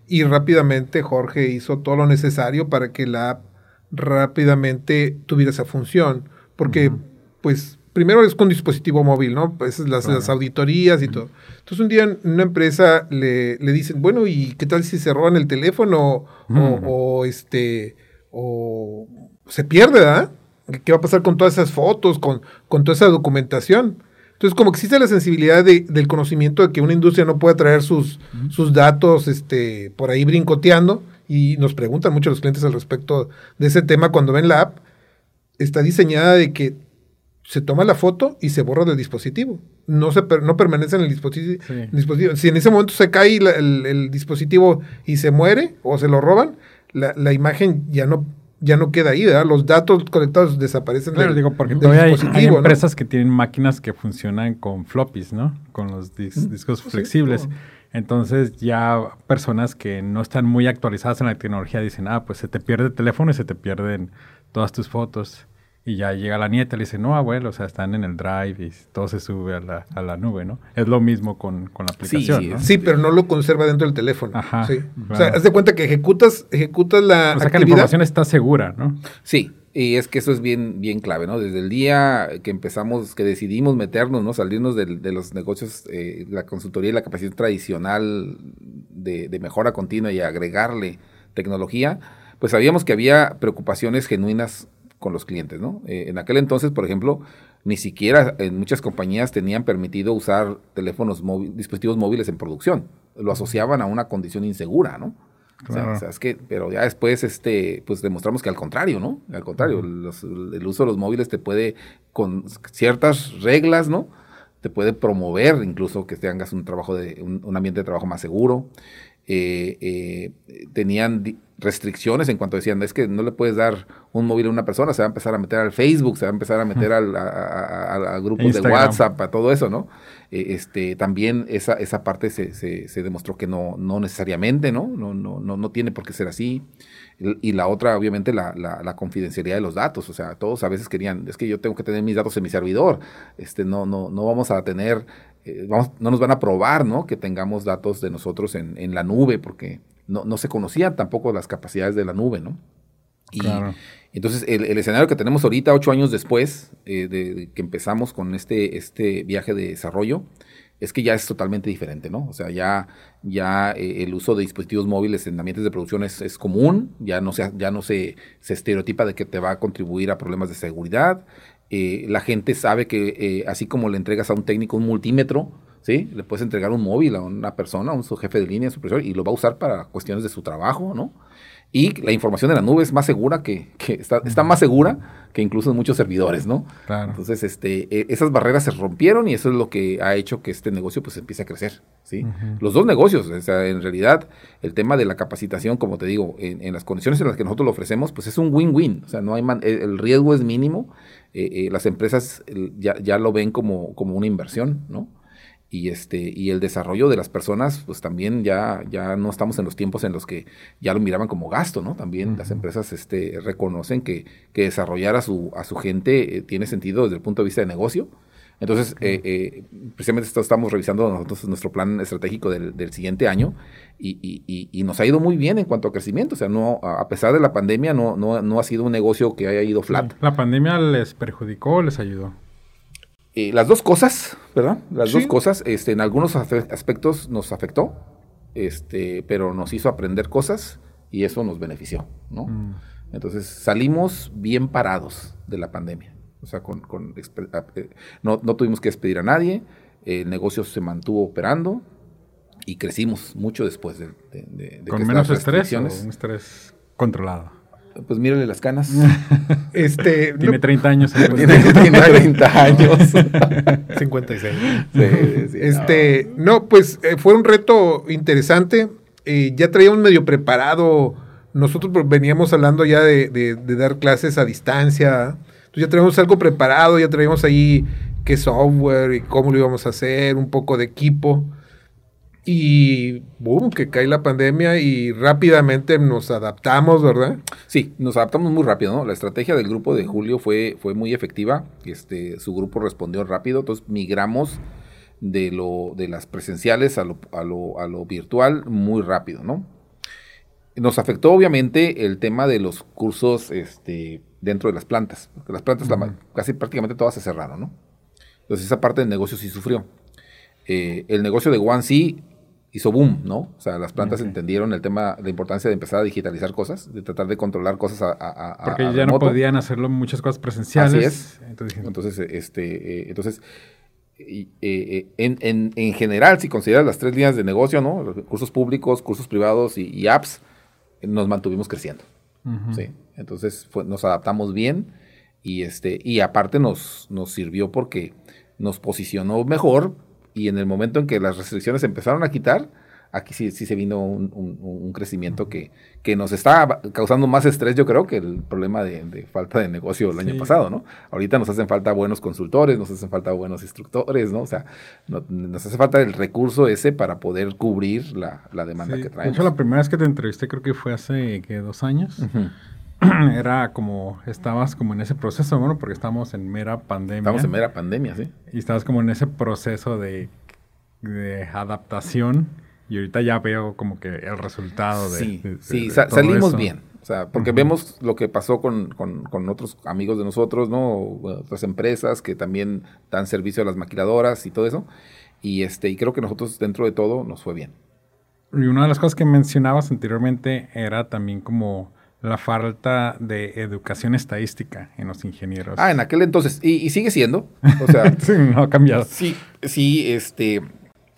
y rápidamente Jorge hizo todo lo necesario para que la app rápidamente tuviera esa función, porque pues primero es con dispositivo móvil, ¿no? Pues las, las auditorías y todo. Entonces un día en una empresa le, dicen, bueno, ¿y qué tal si se roban el teléfono o, este o se pierde, ¿ah? ¿Qué va a pasar con todas esas fotos, con, con toda esa documentación? Entonces, como existe la sensibilidad del conocimiento de que una industria no puede traer sus, sus datos este, por ahí brincoteando, y nos preguntan mucho los clientes al respecto de ese tema cuando ven la app, está diseñada de que se toma la foto y se borra del dispositivo. No, se no permanece en el dispositivo, dispositivo, Si en ese momento se cae el, dispositivo y se muere o se lo roban, la, imagen ya no ya no queda ahí, ¿verdad? Los datos conectados desaparecen claro, digo, porque todavía hay, empresas que tienen máquinas que funcionan con floppies, ¿no? Con los discos pues flexibles. Entonces ya personas que no están muy actualizadas en la tecnología dicen, ah, pues se te pierde el teléfono y se te pierden todas tus fotos. Y ya llega la nieta y le dice, no, abuelo, o sea, están en el drive y todo se sube a la, a la nube, ¿no? Es lo mismo con, con la aplicación, sí, sí, pero no lo conserva dentro del teléfono. Ajá. Sí. O sea, haz de cuenta que ejecutas, ejecutas la O sea, que la información está segura, ¿no? Sí, y es que eso es bien, bien clave, ¿no? Desde el día que empezamos, que decidimos meternos, ¿no? Salirnos de, los negocios, eh, la consultoría y la capacidad tradicional de, de mejora continua y agregarle tecnología, pues sabíamos que había preocupaciones genuinas con los clientes, ¿no? Eh, en aquel entonces, por ejemplo, ni siquiera en muchas compañías tenían permitido usar teléfonos móviles, dispositivos móviles en producción. Lo asociaban a una condición insegura, ¿no? O, sea, es que, pero ya después, este, pues demostramos que al contrario, ¿no? Al contrario, el uso de los móviles te puede, con ciertas reglas, ¿no? Te puede promover incluso que tengas un trabajo de, un ambiente de trabajo más seguro. eh, eh, tenían restricciones en cuanto decían, es que no le puedes dar un móvil a una persona, se va a empezar a meter al Facebook, se va a empezar a meter al, a, grupos de WhatsApp, a todo eso, ¿no? Eh, este, también esa, esa parte se, se, demostró que no, no necesariamente, ¿no? No, no, no, no tiene por qué ser así. Y la otra, obviamente, la, la, confidencialidad de los datos. O sea, todos a veces querían, es que yo tengo que tener mis datos en mi servidor. Este, no, no, no vamos a tener, eh, vamos, no nos van a probar, ¿no? Que tengamos datos de nosotros en, en la nube, porque no, no se conocían tampoco las capacidades de la nube, ¿no? Y entonces el, escenario que tenemos ahorita, ocho años después eh, de, que empezamos con este, este viaje de desarrollo, es que ya es totalmente diferente, ¿no? O sea, ya, ya eh, el uso de dispositivos móviles en ambientes de producción es, común, ya no, se, ya no se, se, estereotipa de que te va a contribuir a problemas de seguridad. Eh, la gente sabe que así como le entregas a un técnico un multímetro, ¿sí? Le puedes entregar un móvil a una persona, a un su jefe de línea, su profesor, y lo va a usar para cuestiones de su trabajo, ¿no? Y la información de la nube es más segura que, está, está, más segura que incluso en muchos servidores, ¿no? Claro. Entonces, este, e, esas barreras se rompieron y eso es lo que ha hecho que este negocio pues empiece a crecer, ¿sí? Los dos negocios, o sea, en realidad, el tema de la capacitación, como te digo, en, las condiciones en las que nosotros lo ofrecemos, pues es un win-win, o sea, no hay el, riesgo es mínimo, eh, eh, las empresas ya, ya, lo ven como, como una inversión, ¿no? Y este y el desarrollo de las personas pues también ya ya no estamos en los tiempos en los que ya lo miraban como gasto no también las empresas este reconocen que, que desarrollar a su a su gente eh, tiene sentido desde el punto de vista de negocio. Entonces eh, eh, precisamente esto estamos revisando nosotros nuestro plan estratégico del, del siguiente año y, y, y, nos ha ido muy bien en cuanto a crecimiento. O sea no a pesar de la pandemia no no, no ha sido un negocio que haya ido flat. La pandemia les perjudicó o les ayudó eh, las dos cosas, ¿verdad? Las dos cosas, este, en algunos aspectos nos afectó, este, pero nos hizo aprender cosas y eso nos benefició, ¿no? Mm. Entonces salimos bien parados de la pandemia. O sea, con, eh, no, tuvimos que despedir a nadie, el negocio se mantuvo operando y crecimos mucho después de, de, ¿Con menos estrés o un estrés controlado? Pues mírale las canas. este, Tiene 30 años. Tiene 30 años. 56. este, no. pues eh, fue un reto interesante. Eh, ya traíamos medio preparado. Nosotros pues, veníamos hablando ya de, dar clases a distancia. Entonces ya traíamos algo preparado, ya traíamos ahí qué software y cómo lo íbamos a hacer, un poco de equipo. Y boom, que cae la pandemia y rápidamente nos adaptamos, ¿verdad? Sí, nos adaptamos muy rápido, ¿no? La estrategia del grupo de Julio fue, fue muy efectiva. Este, su grupo respondió rápido, entonces migramos de lo de las presenciales a lo, a lo, a lo virtual muy rápido, ¿no? Nos afectó obviamente el tema de los cursos este, dentro de las plantas, porque las plantas casi prácticamente todas se cerraron, ¿no? Entonces esa parte del negocio sí sufrió. Eh, el negocio de One hizo boom, ¿no? O sea, las plantas entendieron el tema, la importancia de empezar a digitalizar cosas, de tratar de controlar cosas a, a, Porque ya no podían hacerlo muchas cosas presenciales. Así es. Entonces, este, eh, entonces eh, eh, en, en, en, general, si consideras las tres líneas de negocio, ¿no? cursos públicos, cursos privados y, apps, nos mantuvimos creciendo. ¿sí? Entonces nos adaptamos bien y, este, y aparte nos, nos sirvió porque nos posicionó mejor y en el momento en que las restricciones empezaron a quitar, aquí sí, sí se vino un, crecimiento que, que, nos está causando más estrés, yo creo, que el problema de, falta de negocio el año pasado, ¿no? Ahorita nos hacen falta buenos consultores, nos hacen falta buenos instructores, ¿no? O sea, nos hace falta el recurso ese para poder cubrir la, demanda que traemos. De hecho, la primera vez que te entrevisté creo que fue hace, ¿qué? ¿Dos años? era como, estabas como en ese proceso, bueno, porque estamos en mera pandemia. Estamos en mera pandemia, sí. Y estabas como en ese proceso de, adaptación y ahorita ya veo como que el resultado de... Sí, sí salimos bien. O sea, porque vemos lo que pasó con, otros amigos de nosotros, ¿no? Otras empresas que también dan servicio a las maquiladoras y todo eso. Y, este, y creo que nosotros dentro de todo nos fue bien. Y una de las cosas que mencionabas anteriormente era también como la falta de educación estadística en los ingenieros. Ah, en aquel entonces. Y, sigue siendo. O sea, sí, no ha cambiado. Sí, sí, este.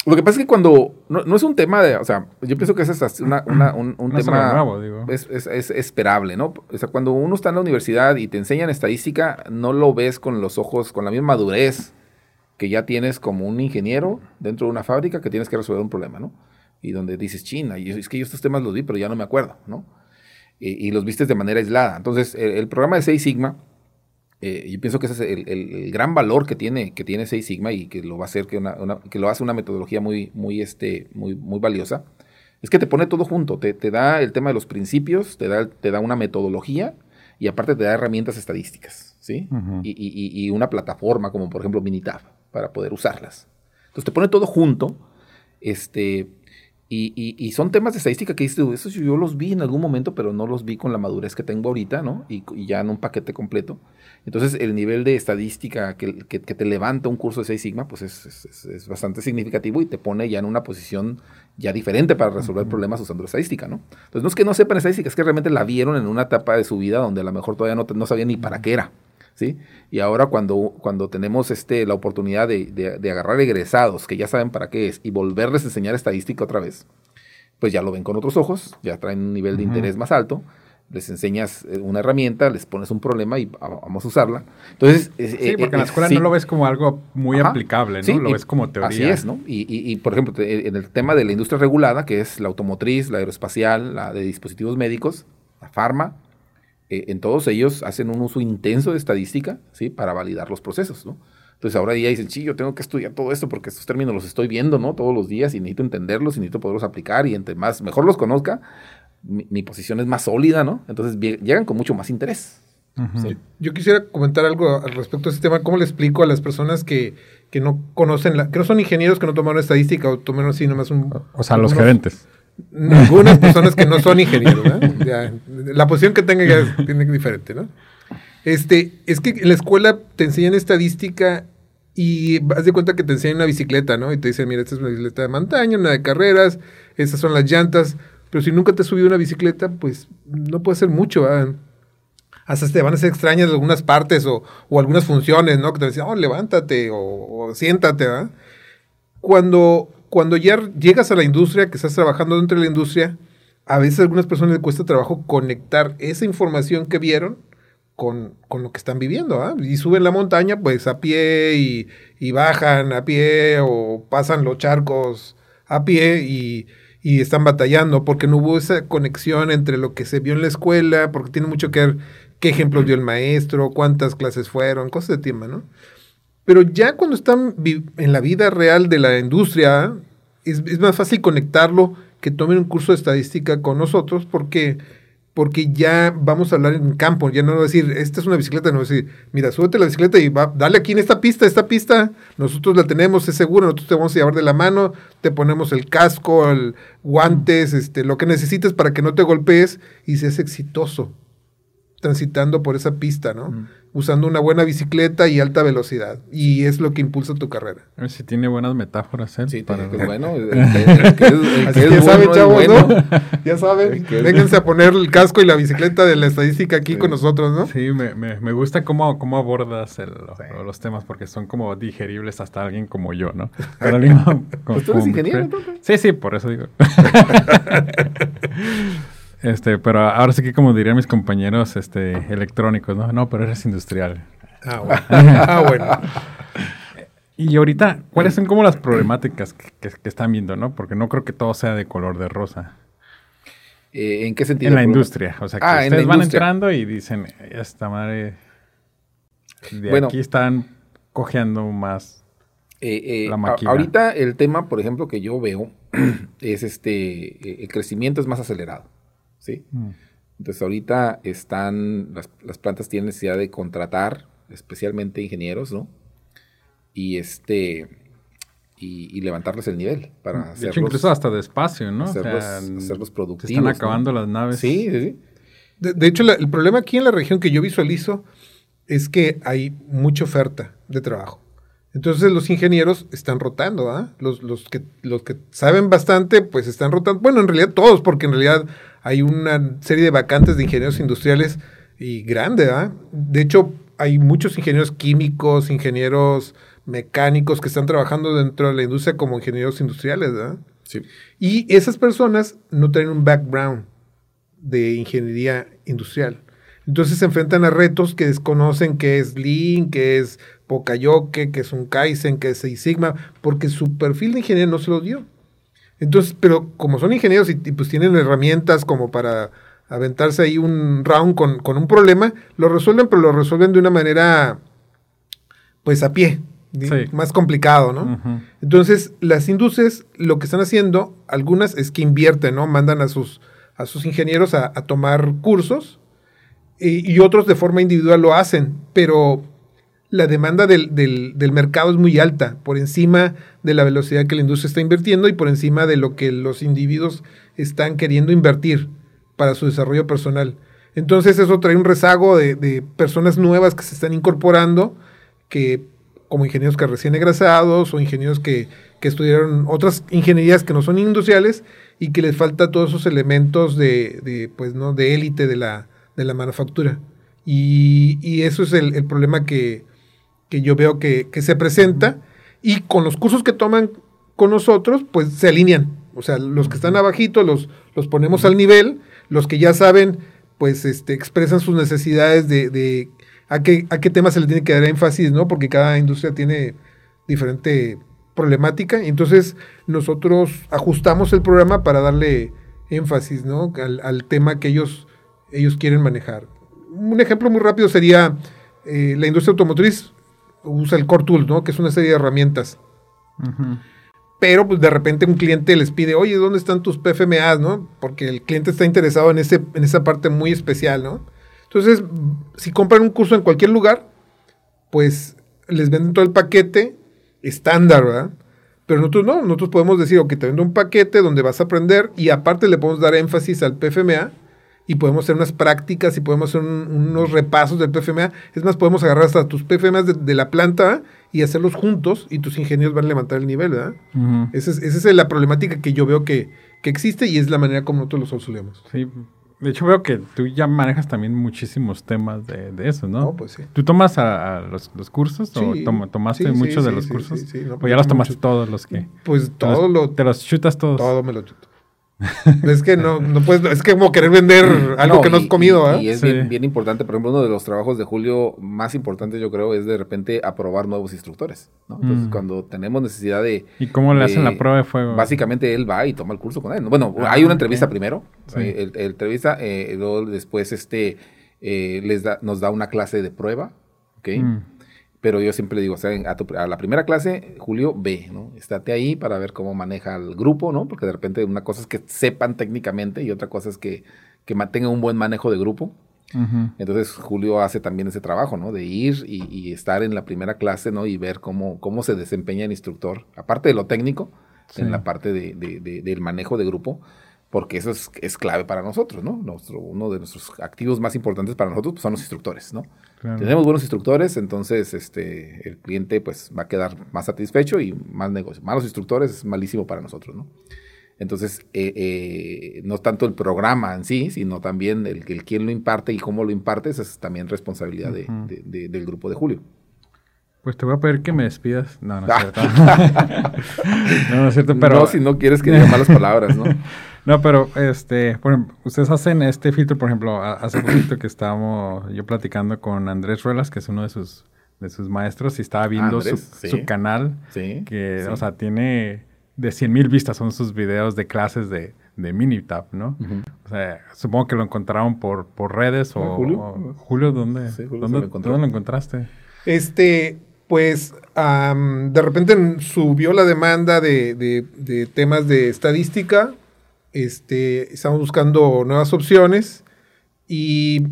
Lo que pasa es que cuando. No, es un tema de. O sea, yo pienso que es una, un, tema. Nuevo, digo. Es, es, esperable, ¿no? O sea, cuando uno está en la universidad y te enseñan estadística, no lo ves con los ojos, con la misma madurez que ya tienes como un ingeniero dentro de una fábrica que tienes que resolver un problema, ¿no? Y donde dices, China, y es que yo estos temas los vi, pero ya no me acuerdo, ¿no? Y los vistes de manera aislada. Entonces, el, programa de Seis Sigma, eh, yo pienso que ese es el, gran valor que tiene, que tiene Seis Sigma y que lo va a hacer, que, que lo hace una metodología muy, muy, este, muy, muy valiosa, es que te pone todo junto, te, te, da el tema de los principios, te da, te da una metodología y aparte te da herramientas estadísticas, ¿sí? y, y, y, una plataforma como por ejemplo Minitab para poder usarlas. Entonces te pone todo junto, este, y, y, son temas de estadística que dices, esos yo los vi en algún momento, pero no los vi con la madurez que tengo ahorita, ¿no? Y, ya en un paquete completo. Entonces, el nivel de estadística que, que, te levanta un curso de 6 Sigma, pues es, es, bastante significativo y te pone ya en una posición ya diferente para resolver problemas usando la estadística, ¿no? Entonces, no es que no sepan estadística, es que realmente la vieron en una etapa de su vida donde a lo mejor todavía no, no sabían ni para qué era. ¿Sí? Y ahora cuando, cuando tenemos este, la oportunidad de, de, agarrar egresados que ya saben para qué es y volverles a enseñar estadística otra vez, pues ya lo ven con otros ojos, ya traen un nivel de interés más alto, les enseñas eh, una herramienta, les pones un problema y vamos a usarla. Entonces, sí, eh, porque en la eh, escuela no lo ves como algo muy aplicable, ¿no? lo ves como teoría. Así es, ¿no? Y, y, por ejemplo, en el tema de la industria regulada, que es la automotriz, la aeroespacial, la de dispositivos médicos, la farma, eh, en todos ellos hacen un uso intenso de estadística, ¿sí? Para validar los procesos, ¿no? Entonces ahora día dicen, sí, yo tengo que estudiar todo esto porque estos términos los estoy viendo, ¿no? Todos los días y necesito entenderlos y necesito poderlos aplicar y entre más, mejor los conozca, mi, posición es más sólida, ¿no? Entonces llegan con mucho más interés. Yo quisiera comentar algo al respecto de este tema. ¿Cómo le explico a las personas que, que no conocen, la, que no son ingenieros, que no tomaron estadística o tomaron así nomás un... O sea, los gerentes algunas personas que no son ingenieros, la posición que tengan ya tiene que diferente, ¿no? Este, es que en la escuela te enseñan estadística y vas de cuenta que te enseñan una bicicleta, ¿no? Y te dicen, mira, esta es una bicicleta de montaña, una de carreras, estas son las llantas, pero si nunca te has subido una bicicleta, pues no puede ser mucho, Hasta te van a ser extrañas algunas partes o, algunas funciones, ¿no? Que te dicen, oh, levántate o, o siéntate, ¿verdad? Cuando cuando ya llegas a la industria, que estás trabajando dentro de la industria, a veces a algunas personas les cuesta trabajo conectar esa información que vieron con, lo que están viviendo. ¿ah? Y suben la montaña pues a pie y, y, bajan a pie o pasan los charcos a pie y, y, están batallando porque no hubo esa conexión entre lo que se vio en la escuela, porque tiene mucho que ver qué ejemplos dio el maestro, cuántas clases fueron, cosas de tema, ¿no? Pero ya cuando están en la vida real de la industria, es, más fácil conectarlo que tomen un curso de estadística con nosotros porque, porque ya vamos a hablar en campo, ya no va a decir, esta es una bicicleta, no va a decir, mira, súbete la bicicleta y va, dale aquí en esta pista, esta pista, nosotros la tenemos, es seguro, nosotros te vamos a llevar de la mano, te ponemos el casco, el guantes, este, lo que necesites para que no te golpees y seas exitoso transitando por esa pista, ¿no? Usando una buena bicicleta y alta velocidad. Y es lo que impulsa tu carrera. A ver si tiene buenas metáforas, ¿eh? Sí, para... bueno. ya saben, chavos, ¿no? ya saben. Vénganse a poner el casco y la bicicleta de la estadística aquí con nosotros, ¿no? Sí, me, me, me gusta cómo, cómo abordas los temas porque son como digeribles hasta alguien como yo, ¿no? ¿Pues tú eres ingeniero, Sí, sí, por eso digo. Este, pero ahora sí que como dirían mis compañeros este, electrónicos, ¿no? No, pero eres industrial. Ah, bueno. ah, bueno. Y ahorita, ¿cuáles son como las problemáticas que, están viendo, no? Porque no creo que todo sea de color de rosa. Eh, ¿En qué sentido? En la industria. O sea, que ah, ustedes van entrando y dicen, esta madre... De bueno, aquí están cojeando más eh, eh, la máquina. ahorita el tema, por ejemplo, que yo veo es este, el crecimiento es más acelerado. ¿Sí? Mm. Entonces ahorita están, las, plantas tienen necesidad de contratar especialmente ingenieros, ¿no? Y este, y, levantarles el nivel para de hacerlos, hecho, incluso hasta despacio, ¿no? Hacerlos, productivos. Se están acabando las naves. Sí, sí, sí. De, hecho, el problema aquí en la región que yo visualizo es que hay mucha oferta de trabajo. Entonces los ingenieros están rotando, ¿ah? Los, los, que, los que saben bastante, pues están rotando. Bueno, en realidad todos, porque en realidad hay una serie de vacantes de ingenieros industriales y grande, ¿ah? De hecho, hay muchos ingenieros químicos, ingenieros mecánicos que están trabajando dentro de la industria como ingenieros industriales, ¿verdad? Sí. Y esas personas no tienen un background de ingeniería industrial. Entonces se enfrentan a retos que desconocen qué es Lean, qué es Pokayoke, qué es un Kaizen, qué es Six Sigma, porque su perfil de ingeniero no se lo dio. Entonces, pero como son ingenieros y, pues tienen herramientas como para aventarse ahí un round con, con, un problema, lo resuelven, pero lo resuelven de una manera, pues a pie, más complicado, ¿no? Entonces, las industrias lo que están haciendo, algunas es que invierten, ¿no? Mandan a sus, a sus ingenieros a, tomar cursos y, y, otros de forma individual lo hacen, pero la demanda del, del, mercado es muy alta, por encima de la velocidad que la industria está invirtiendo y por encima de lo que los individuos están queriendo invertir para su desarrollo personal. Entonces eso trae un rezago de, de personas nuevas que se están incorporando, que como ingenieros que recién egresados o ingenieros que, que estudiaron otras ingenierías que no son industriales y que les falta todos esos elementos de, de pues, ¿no? de élite de la, de la manufactura. Y, y eso es el, el problema que, que yo veo que, se presenta y con los cursos que toman con nosotros, pues se alinean. O sea, los que están abajito los, los ponemos al nivel, los que ya saben, pues este, expresan sus necesidades de, a, qué, a qué temas se le tiene que dar énfasis, ¿no? Porque cada industria tiene diferente problemática. Entonces, nosotros ajustamos el programa para darle énfasis, ¿no? Al, al tema que ellos, ellos quieren manejar. Un ejemplo muy rápido sería eh, la industria automotriz usa el Core Tool, ¿no? Que es una serie de herramientas. Pero pues de repente un cliente les pide, oye, ¿dónde están tus PFMAs, no? Porque el cliente está interesado en, ese, en esa parte muy especial, ¿no? Entonces, si compran un curso en cualquier lugar, pues les venden todo el paquete estándar, ¿verdad? Pero nosotros no, nosotros podemos decir, ok, te vendo un paquete donde vas a aprender y aparte le podemos dar énfasis al PFMA y podemos hacer unas prácticas y podemos hacer unos repasos del PFMA. Es más, podemos agarrar hasta tus PFMA de, la planta y hacerlos juntos y tus ingenieros van a levantar el nivel, ¿verdad? esa, es, la problemática que yo veo que, existe y es la manera como nosotros lo solucionamos. Sí, de hecho, veo que tú ya manejas también muchísimos temas de, eso, ¿no? No, pues sí. ¿Tú tomas a, los, cursos o tomaste muchos de los cursos? Sí, ¿O ya los tomaste todos los que? Pues todo lo... ¿Te los chutas todos? Todo me lo chuto. es que no, no puedes, es que como querer vender algo que no has comido. Y, es bien, importante, por ejemplo, uno de los trabajos de Julio más importantes, yo creo, es de repente aprobar nuevos instructores. Entonces, mm. cuando tenemos necesidad de. ¿Y cómo le hacen la prueba de fuego? Básicamente él va y toma el curso con él. Bueno, ah, hay una entrevista primero, el, entrevista, eh, luego después este eh, les da, nos da una clase de prueba, ¿ok? Mm. Pero yo siempre digo, o sea, a, la primera clase, Julio, ve, ¿no? Estate ahí para ver cómo maneja el grupo, ¿no? Porque de repente una cosa es que sepan técnicamente y otra cosa es que, que mantengan un buen manejo de grupo. Entonces Julio hace también ese trabajo, ¿no? De ir y, estar en la primera clase, ¿no? Y ver cómo, cómo se desempeña el instructor, aparte de lo técnico, en la parte de, del manejo de grupo, porque eso es, es, clave para nosotros, ¿no? Nuestro, uno de nuestros activos más importantes para nosotros pues, son los instructores, ¿no? Tenemos buenos instructores, entonces este, el cliente pues va a quedar más satisfecho y más negocio. Malos instructores es malísimo para nosotros, ¿no? Entonces, eh, eh, no tanto el programa en sí, sino también el, el quién lo imparte y cómo lo imparte, esa es también responsabilidad de, del grupo de Julio. Pues te voy a pedir que me despidas. No, no es cierto. no, no es cierto, pero... No, si no quieres que diga malas palabras, ¿no? No, pero este, ustedes hacen este filtro, por ejemplo, hace poquito que estábamos yo platicando con Andrés Ruelas, que es uno de sus de sus maestros y estaba viendo su, canal, que, o sea, tiene de 100 mil vistas, son sus videos de clases de, de Minitap, ¿no? O sea, supongo que lo encontraron por, por redes o... ¿Julio? Julio, ¿dónde, ¿dónde, ¿dónde lo encontraste? Este, pues de repente subió la demanda de, de, de, temas de estadística este, estamos buscando nuevas opciones y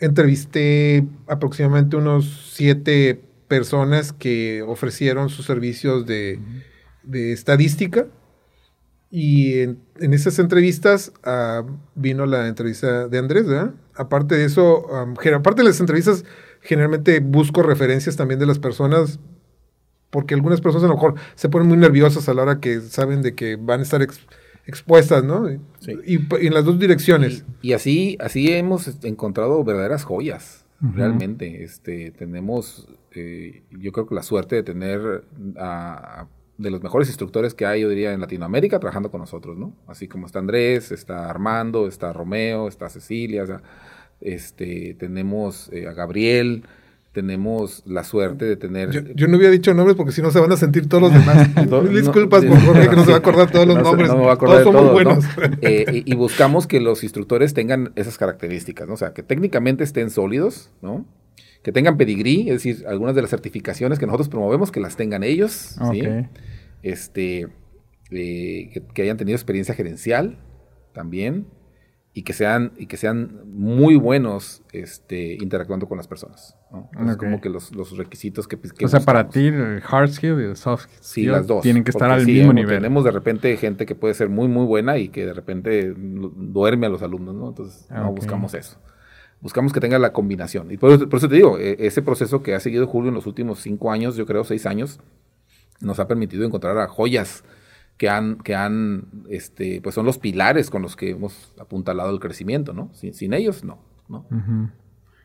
entrevisté aproximadamente unos siete personas que ofrecieron sus servicios de, estadística. Y en, esas entrevistas ah, vino la entrevista de Andrés, Aparte de eso, aparte de las entrevistas, generalmente busco referencias también de las personas, porque algunas personas a lo mejor se ponen muy nerviosas a la hora que saben de que van a estar expuestas, ¿no? Y, en las dos direcciones. Y, así, así hemos encontrado verdaderas joyas, realmente. Este, tenemos, eh, yo creo que la suerte de tener a, de los mejores instructores que hay, yo diría, en Latinoamérica trabajando con nosotros, ¿no? Así como está Andrés, está Armando, está Romeo, está Cecilia, este, tenemos eh, a Gabriel, tenemos la suerte de tener... Yo, no había dicho nombres porque si no se van a sentir todos los demás. Disculpas por Jorge que no se va a acordar todos los nombres. todos somos buenos. Eh, y, buscamos que los instructores tengan esas características, ¿no? O sea, que técnicamente estén sólidos, ¿no? Que tengan pedigrí, es decir, algunas de las certificaciones que nosotros promovemos, que las tengan ellos, ¿sí? Este, eh, que hayan tenido experiencia gerencial también, y que sean, y que sean muy buenos este, interactuando con las personas. Es como que los, los requisitos que, O sea, para ti el hard skill y el soft skill sí, las dos, tienen que estar al mismo nivel. Tenemos de repente gente que puede ser muy, muy buena y que de repente duerme a los alumnos, ¿no? Entonces, no buscamos eso. Buscamos que tenga la combinación. Y por eso, te digo, e, ese proceso que ha seguido Julio en los últimos cinco años, yo creo seis años, nos ha permitido encontrar a joyas que han, que han, este, pues son los pilares con los que hemos apuntalado el crecimiento, ¿no? Sin, ellos, no, ¿no?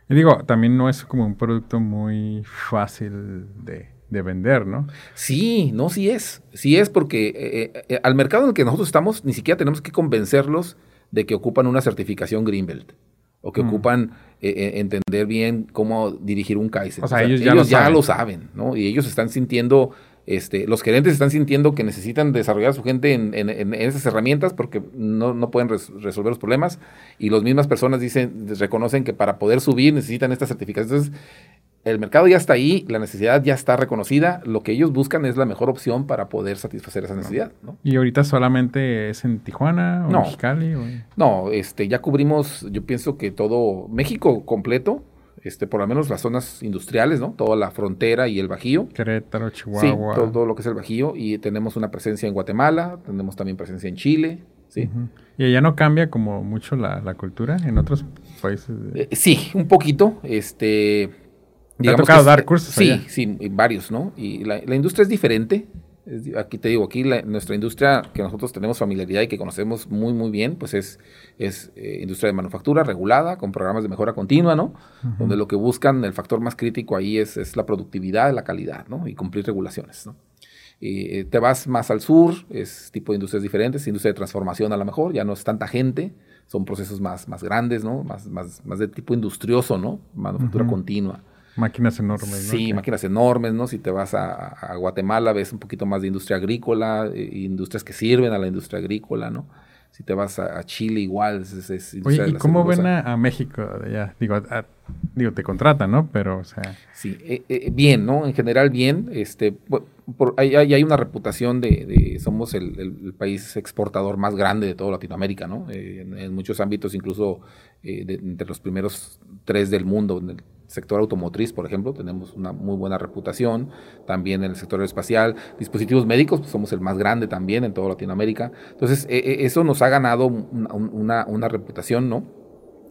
Y digo, también no es como un producto muy fácil de, vender, ¿no? Sí, no, sí es. Sí es porque eh, eh, al mercado en el que nosotros estamos, ni siquiera tenemos que convencerlos de que ocupan una certificación Greenbelt o que mm. ocupan eh, entender bien cómo dirigir un Kaizen. O sea, ellos, ya, lo, ya lo saben, ¿no? Y ellos están sintiendo este, los gerentes están sintiendo que necesitan desarrollar a su gente en, esas herramientas porque no, pueden resolver los problemas y las mismas personas dicen, reconocen que para poder subir necesitan estas certificaciones. Entonces, el mercado ya está ahí, la necesidad ya está reconocida, lo que ellos buscan es la mejor opción para poder satisfacer esa necesidad. ¿Y ahorita solamente es en Tijuana o no, Mexicali? No, este, ya cubrimos, yo pienso que todo México completo, este, por lo menos las zonas industriales, ¿no? Toda la frontera y el Bajío. Querétaro, Chihuahua. Sí, todo, lo que es el Bajío. Y tenemos una presencia en Guatemala, tenemos también presencia en Chile, ¿sí? ¿Y allá no cambia como mucho la, cultura en otros países? Eh, sí, un poquito. Este, ¿Te ha tocado dar cursos Sí, sí, varios, ¿no? Y la, la industria es diferente aquí te digo, aquí nuestra industria que nosotros tenemos familiaridad y que conocemos muy, muy bien, pues es, es eh, industria de manufactura regulada, con programas de mejora continua, ¿no? Donde lo que buscan, el factor más crítico ahí es, es la productividad, la calidad, ¿no? Y cumplir regulaciones, ¿no? Y, eh, te vas más al sur, es tipo de industrias diferentes, industria de transformación a lo mejor, ya no es tanta gente, son procesos más, más grandes, ¿no? Más, más, más de tipo industrioso, ¿no? Manufactura continua. Máquinas enormes, ¿no? Sí, máquinas enormes, ¿no? Si te vas a, Guatemala, ves un poquito más de industria agrícola, eh, industrias que sirven a la industria agrícola, ¿no? Si te vas a, Chile, igual. Es, es Oye, ¿y cómo ven a, México? Ya, digo, digo, te contratan, ¿no? Pero, o sea... Sí, eh, eh, bien, ¿no? En general, bien. Este, por, hay, hay, una reputación de, somos el, país exportador más grande de toda Latinoamérica, ¿no? en, muchos ámbitos, incluso entre los primeros tres del mundo, sector automotriz, por ejemplo, tenemos una muy buena reputación, también en el sector espacial, dispositivos médicos, pues somos el más grande también en toda Latinoamérica. Entonces, e, e, eso nos ha ganado una, reputación, ¿no?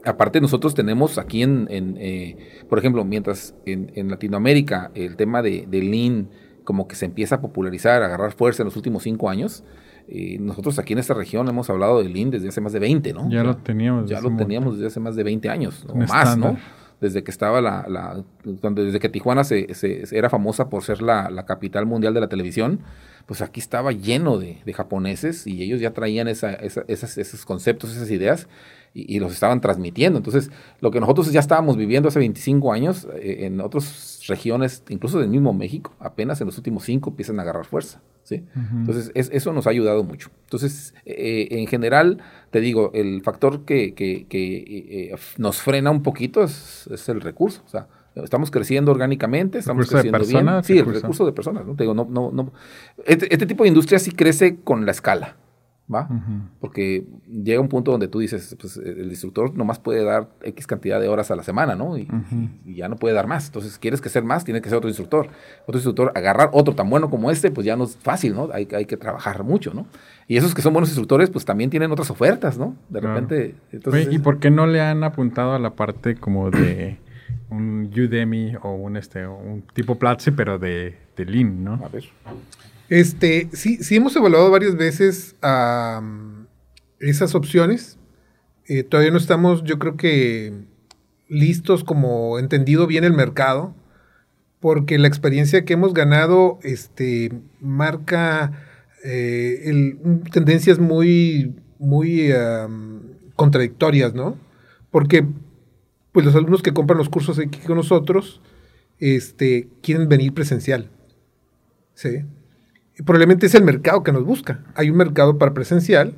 Aparte, nosotros tenemos aquí en, eh, por ejemplo, mientras en, Latinoamérica el tema de, Lean como que se empieza a popularizar, a agarrar fuerza en los últimos cinco años, eh, nosotros aquí en esta región hemos hablado de Lean desde hace más de 20, ¿no? Ya lo teníamos. Ya lo teníamos desde hace más de 20 años, o más, ¿no? Desde que estaba la, desde que Tijuana se, se, era famosa por ser la, la, capital mundial de la televisión, pues aquí estaba lleno de, japoneses y ellos ya traían esa, esa, esos conceptos, esas ideas y, los estaban transmitiendo. Entonces, lo que nosotros ya estábamos viviendo hace 25 años eh, en otras regiones, incluso del mismo México, apenas en los últimos cinco empiezan a agarrar fuerza. ¿sí? Entonces, eso nos ha ayudado mucho. Entonces, eh, en general, te digo, el factor que, que, que eh, nos frena un poquito es, es, el recurso. O sea, estamos creciendo orgánicamente, estamos creciendo bien. Sí, el recurso de personas. ¿no? Te digo, no, no, no. Este, este tipo de industria sí crece con la escala. ¿Va? Porque llega un punto donde tú dices, pues el instructor nomás puede dar X cantidad de horas a la semana, ¿no? Y, ya no puede dar más. Entonces, quieres que ser más, tiene que ser otro instructor. Otro instructor, agarrar otro tan bueno como este, pues ya no es fácil, ¿no? Hay, hay que trabajar mucho, ¿no? Y esos que son buenos instructores, pues también tienen otras ofertas, ¿no? De repente. Entonces, ¿Y por qué no le han apuntado a la parte como de un Udemy o un, este, un tipo Platzi, pero de, de Lean, ¿no? A ver. Este, sí, sí hemos evaluado varias veces esas opciones. Eh, todavía no estamos, yo creo que listos como entendido bien el mercado, porque la experiencia que hemos ganado este, marca eh, tendencias muy, muy contradictorias, ¿no? Porque pues los alumnos que compran los cursos aquí con nosotros, este, quieren venir presencial. ¿sí? Probablemente es el mercado que nos busca. Hay un mercado para presencial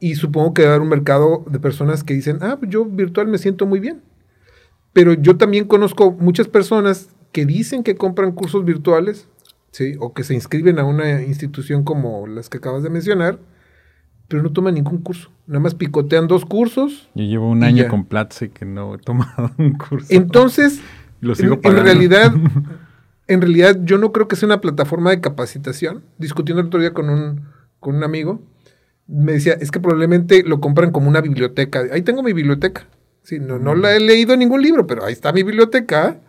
y supongo que va a haber un mercado de personas que dicen, ah, pues yo virtual me siento muy bien. Pero yo también conozco muchas personas que dicen que compran cursos virtuales, ¿sí? O que se inscriben a una institución como las que acabas de mencionar, pero no toman ningún curso. Nada más picotean dos cursos. Yo llevo un año con Platzi que no he tomado un curso. Entonces, en realidad en realidad yo no creo que sea una plataforma de capacitación. Discutiendo el otro día con un, con un amigo, me decía, es que probablemente lo compran como una biblioteca. Ahí tengo mi biblioteca. Sí, no, no la he leído en ningún libro, pero ahí está mi biblioteca.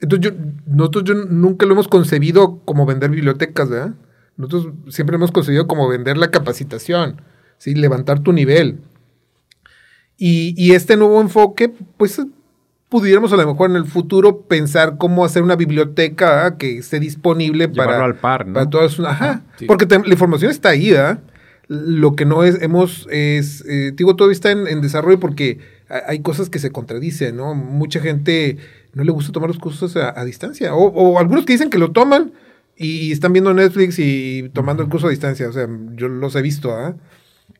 Entonces yo, nosotros yo nunca lo hemos concebido como vender bibliotecas, ¿verdad? Nosotros siempre hemos concebido como vender la capacitación, ¿sí? levantar tu nivel. Y, y, este nuevo enfoque, pues pudiéramos a lo mejor en el futuro pensar cómo hacer una biblioteca que esté disponible para, al par, ¿no? para todas. Ajá, porque la información está ahí, ¿verdad? Lo que no es, hemos, es, eh, digo, todavía está en, desarrollo porque hay cosas que se contradicen, ¿no? Mucha gente no le gusta tomar los cursos a, distancia, o, algunos que dicen que lo toman y, están viendo Netflix y tomando el curso a distancia, o sea, yo los he visto, ¿ah?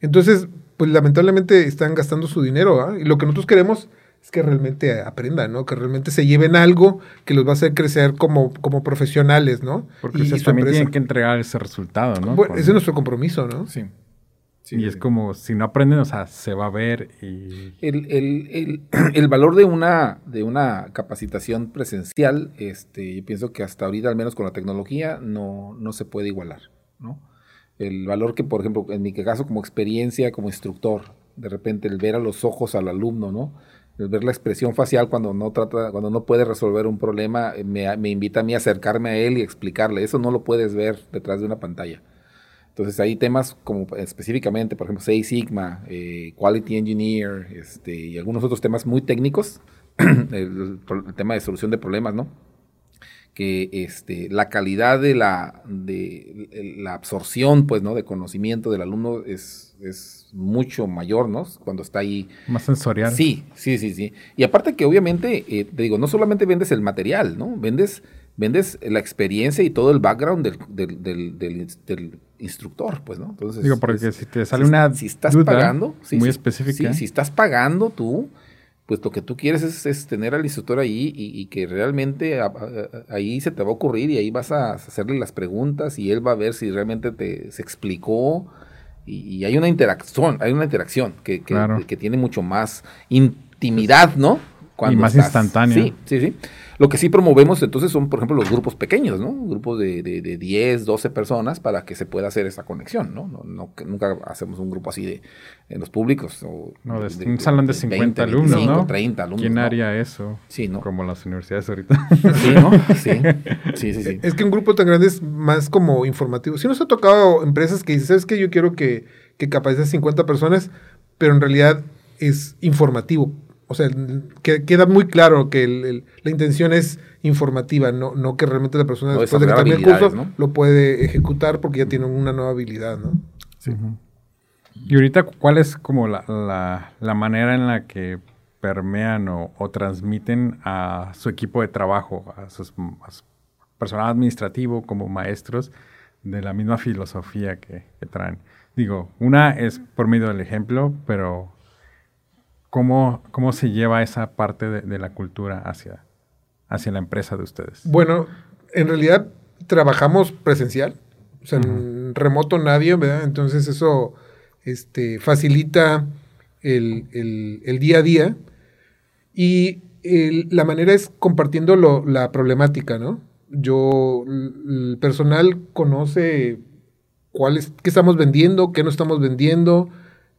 Entonces, pues lamentablemente están gastando su dinero, ¿ah? Y lo que nosotros queremos es que realmente aprendan, ¿no? Que realmente se lleven algo que los va a hacer crecer como, como profesionales, ¿no? Porque y, también tienen que entregar ese resultado, ¿no? Bueno, ese es nuestro compromiso, ¿no? Sí. y es como, si no aprenden, o sea, se va a ver y... El, valor de una, de una capacitación presencial, este, yo pienso que hasta ahorita, al menos con la tecnología, no, no se puede igualar, ¿no? El valor que, por ejemplo, en mi caso como experiencia, como instructor, de repente el ver a los ojos al alumno, ¿no? Ver la expresión facial cuando no trata, cuando no puede resolver un problema, eh, me, invita a mí a acercarme a él y explicarle. Eso no lo puedes ver detrás de una pantalla. Entonces hay temas como específicamente, por ejemplo, Seis Sigma, eh, Quality Engineer, este, y algunos otros temas muy técnicos, el, tema de solución de problemas, ¿no? Que este, la calidad de la, de la absorción, pues, ¿no? De conocimiento del alumno es, es mucho mayor, ¿no? Cuando está ahí. Más sensorial. Sí, sí, sí, sí. Y aparte que obviamente, eh, te digo, no solamente vendes el material, ¿no? Vendes, vendes la experiencia y todo el background del, del, del, instructor, pues, ¿no? Entonces, digo, porque si te sale una si estás pagando, muy específica. si estás pagando tú, pues lo que tú quieres es, tener al instructor ahí y, que realmente ahí se te va a ocurrir y ahí vas a hacerle las preguntas y él va a ver si realmente te se explicó y, hay una interacción, hay una interacción que, que, tiene mucho más intimidad, ¿no? y más instantánea. Sí, sí, sí. Lo que sí promovemos entonces son, por ejemplo, los grupos pequeños, ¿no? Grupos de, de, de 10, 12 personas para que se pueda hacer esa conexión, ¿no? no, no nunca hacemos un grupo así de en los públicos. O no, de, un salón de 50 alumnos, ¿no? 30 alumnos. ¿Quién haría eso? Sí, ¿no? Como las universidades ahorita. Sí, ¿no? Sí. sí, sí, sí. Es que un grupo tan grande es más como informativo. Sí nos ha tocado empresas que dicen, ¿sabes qué? Yo quiero que, que capacite 50 personas, pero en realidad es informativo o sea, que, queda muy claro que la intención es informativa, no, no que realmente la persona después de que termine el curso lo puede ejecutar porque ya tiene una nueva habilidad, ¿no? Sí. Y ahorita, ¿cuál es como la, manera en la que permean o, transmiten a su equipo de trabajo, a, sus, personal administrativo como maestros, de la misma filosofía que, que traen? Digo, una es por medio del ejemplo, pero ¿Cómo, ¿Cómo se lleva esa parte de, la cultura hacia, hacia la empresa de ustedes? Bueno, en realidad trabajamos presencial, o sea, en remoto nadie, ¿verdad? Entonces eso este, facilita el, día a día y la manera es compartiendo la problemática, ¿no? Yo, el personal conoce cuál es, qué estamos vendiendo, qué no estamos vendiendo,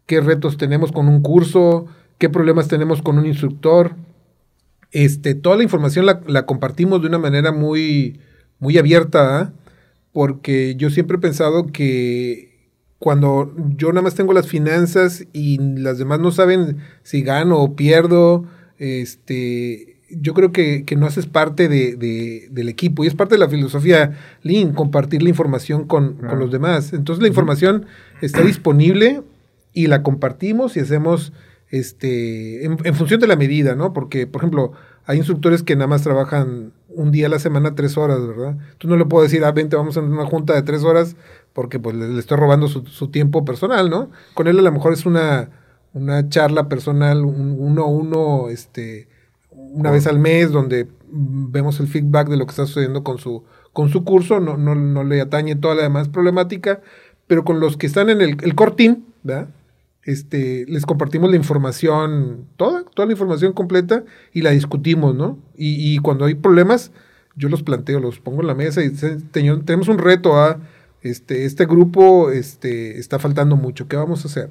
qué retos tenemos con un curso, qué problemas tenemos con un instructor. Este, toda la información la, compartimos de una manera muy, muy abierta, ¿ah? porque yo siempre he pensado que cuando yo nada más tengo las finanzas y las demás no saben si gano o pierdo, este, yo creo que, no haces parte de, del equipo y es parte de la filosofía Lean, compartir la información con, con los demás. Entonces la información está disponible y la compartimos y hacemos este, en, función de la medida, ¿no? Porque, por ejemplo, hay instructores que nada más trabajan un día a la semana, tres horas, ¿verdad? Tú no le puedo decir, ah, vente, vamos a una junta de tres horas, porque pues le, estoy robando su, tiempo personal, ¿no? Con él a lo mejor es una, una charla personal, un, uno a uno, este, una vez al mes, donde vemos el feedback de lo que está sucediendo con su, con su curso, no, no, no le atañe toda la demás problemática, pero con los que están en el, el core ¿verdad? Este, les compartimos la información, toda, toda la información completa y la discutimos, ¿no? Y, cuando hay problemas, yo los planteo, los pongo en la mesa y tenemos un reto a, ¿ah? este, este grupo este, está faltando mucho, ¿qué vamos a hacer?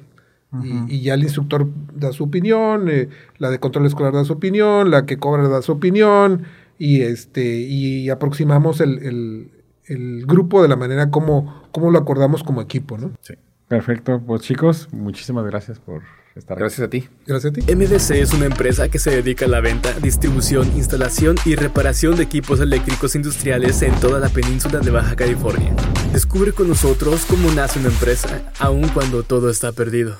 y, ya el instructor da su opinión, eh, la de control escolar da su opinión, la que cobra da su opinión y, este, y aproximamos el, grupo de la manera como, como lo acordamos como equipo, ¿no? Sí. Perfecto, pues chicos, muchísimas gracias por estar aquí. Gracias a ti. Gracias a ti. MDC es una empresa que se dedica a la venta, distribución, instalación y reparación de equipos eléctricos industriales en toda la península de Baja California. Descubre con nosotros cómo nace una empresa, aun cuando todo está perdido.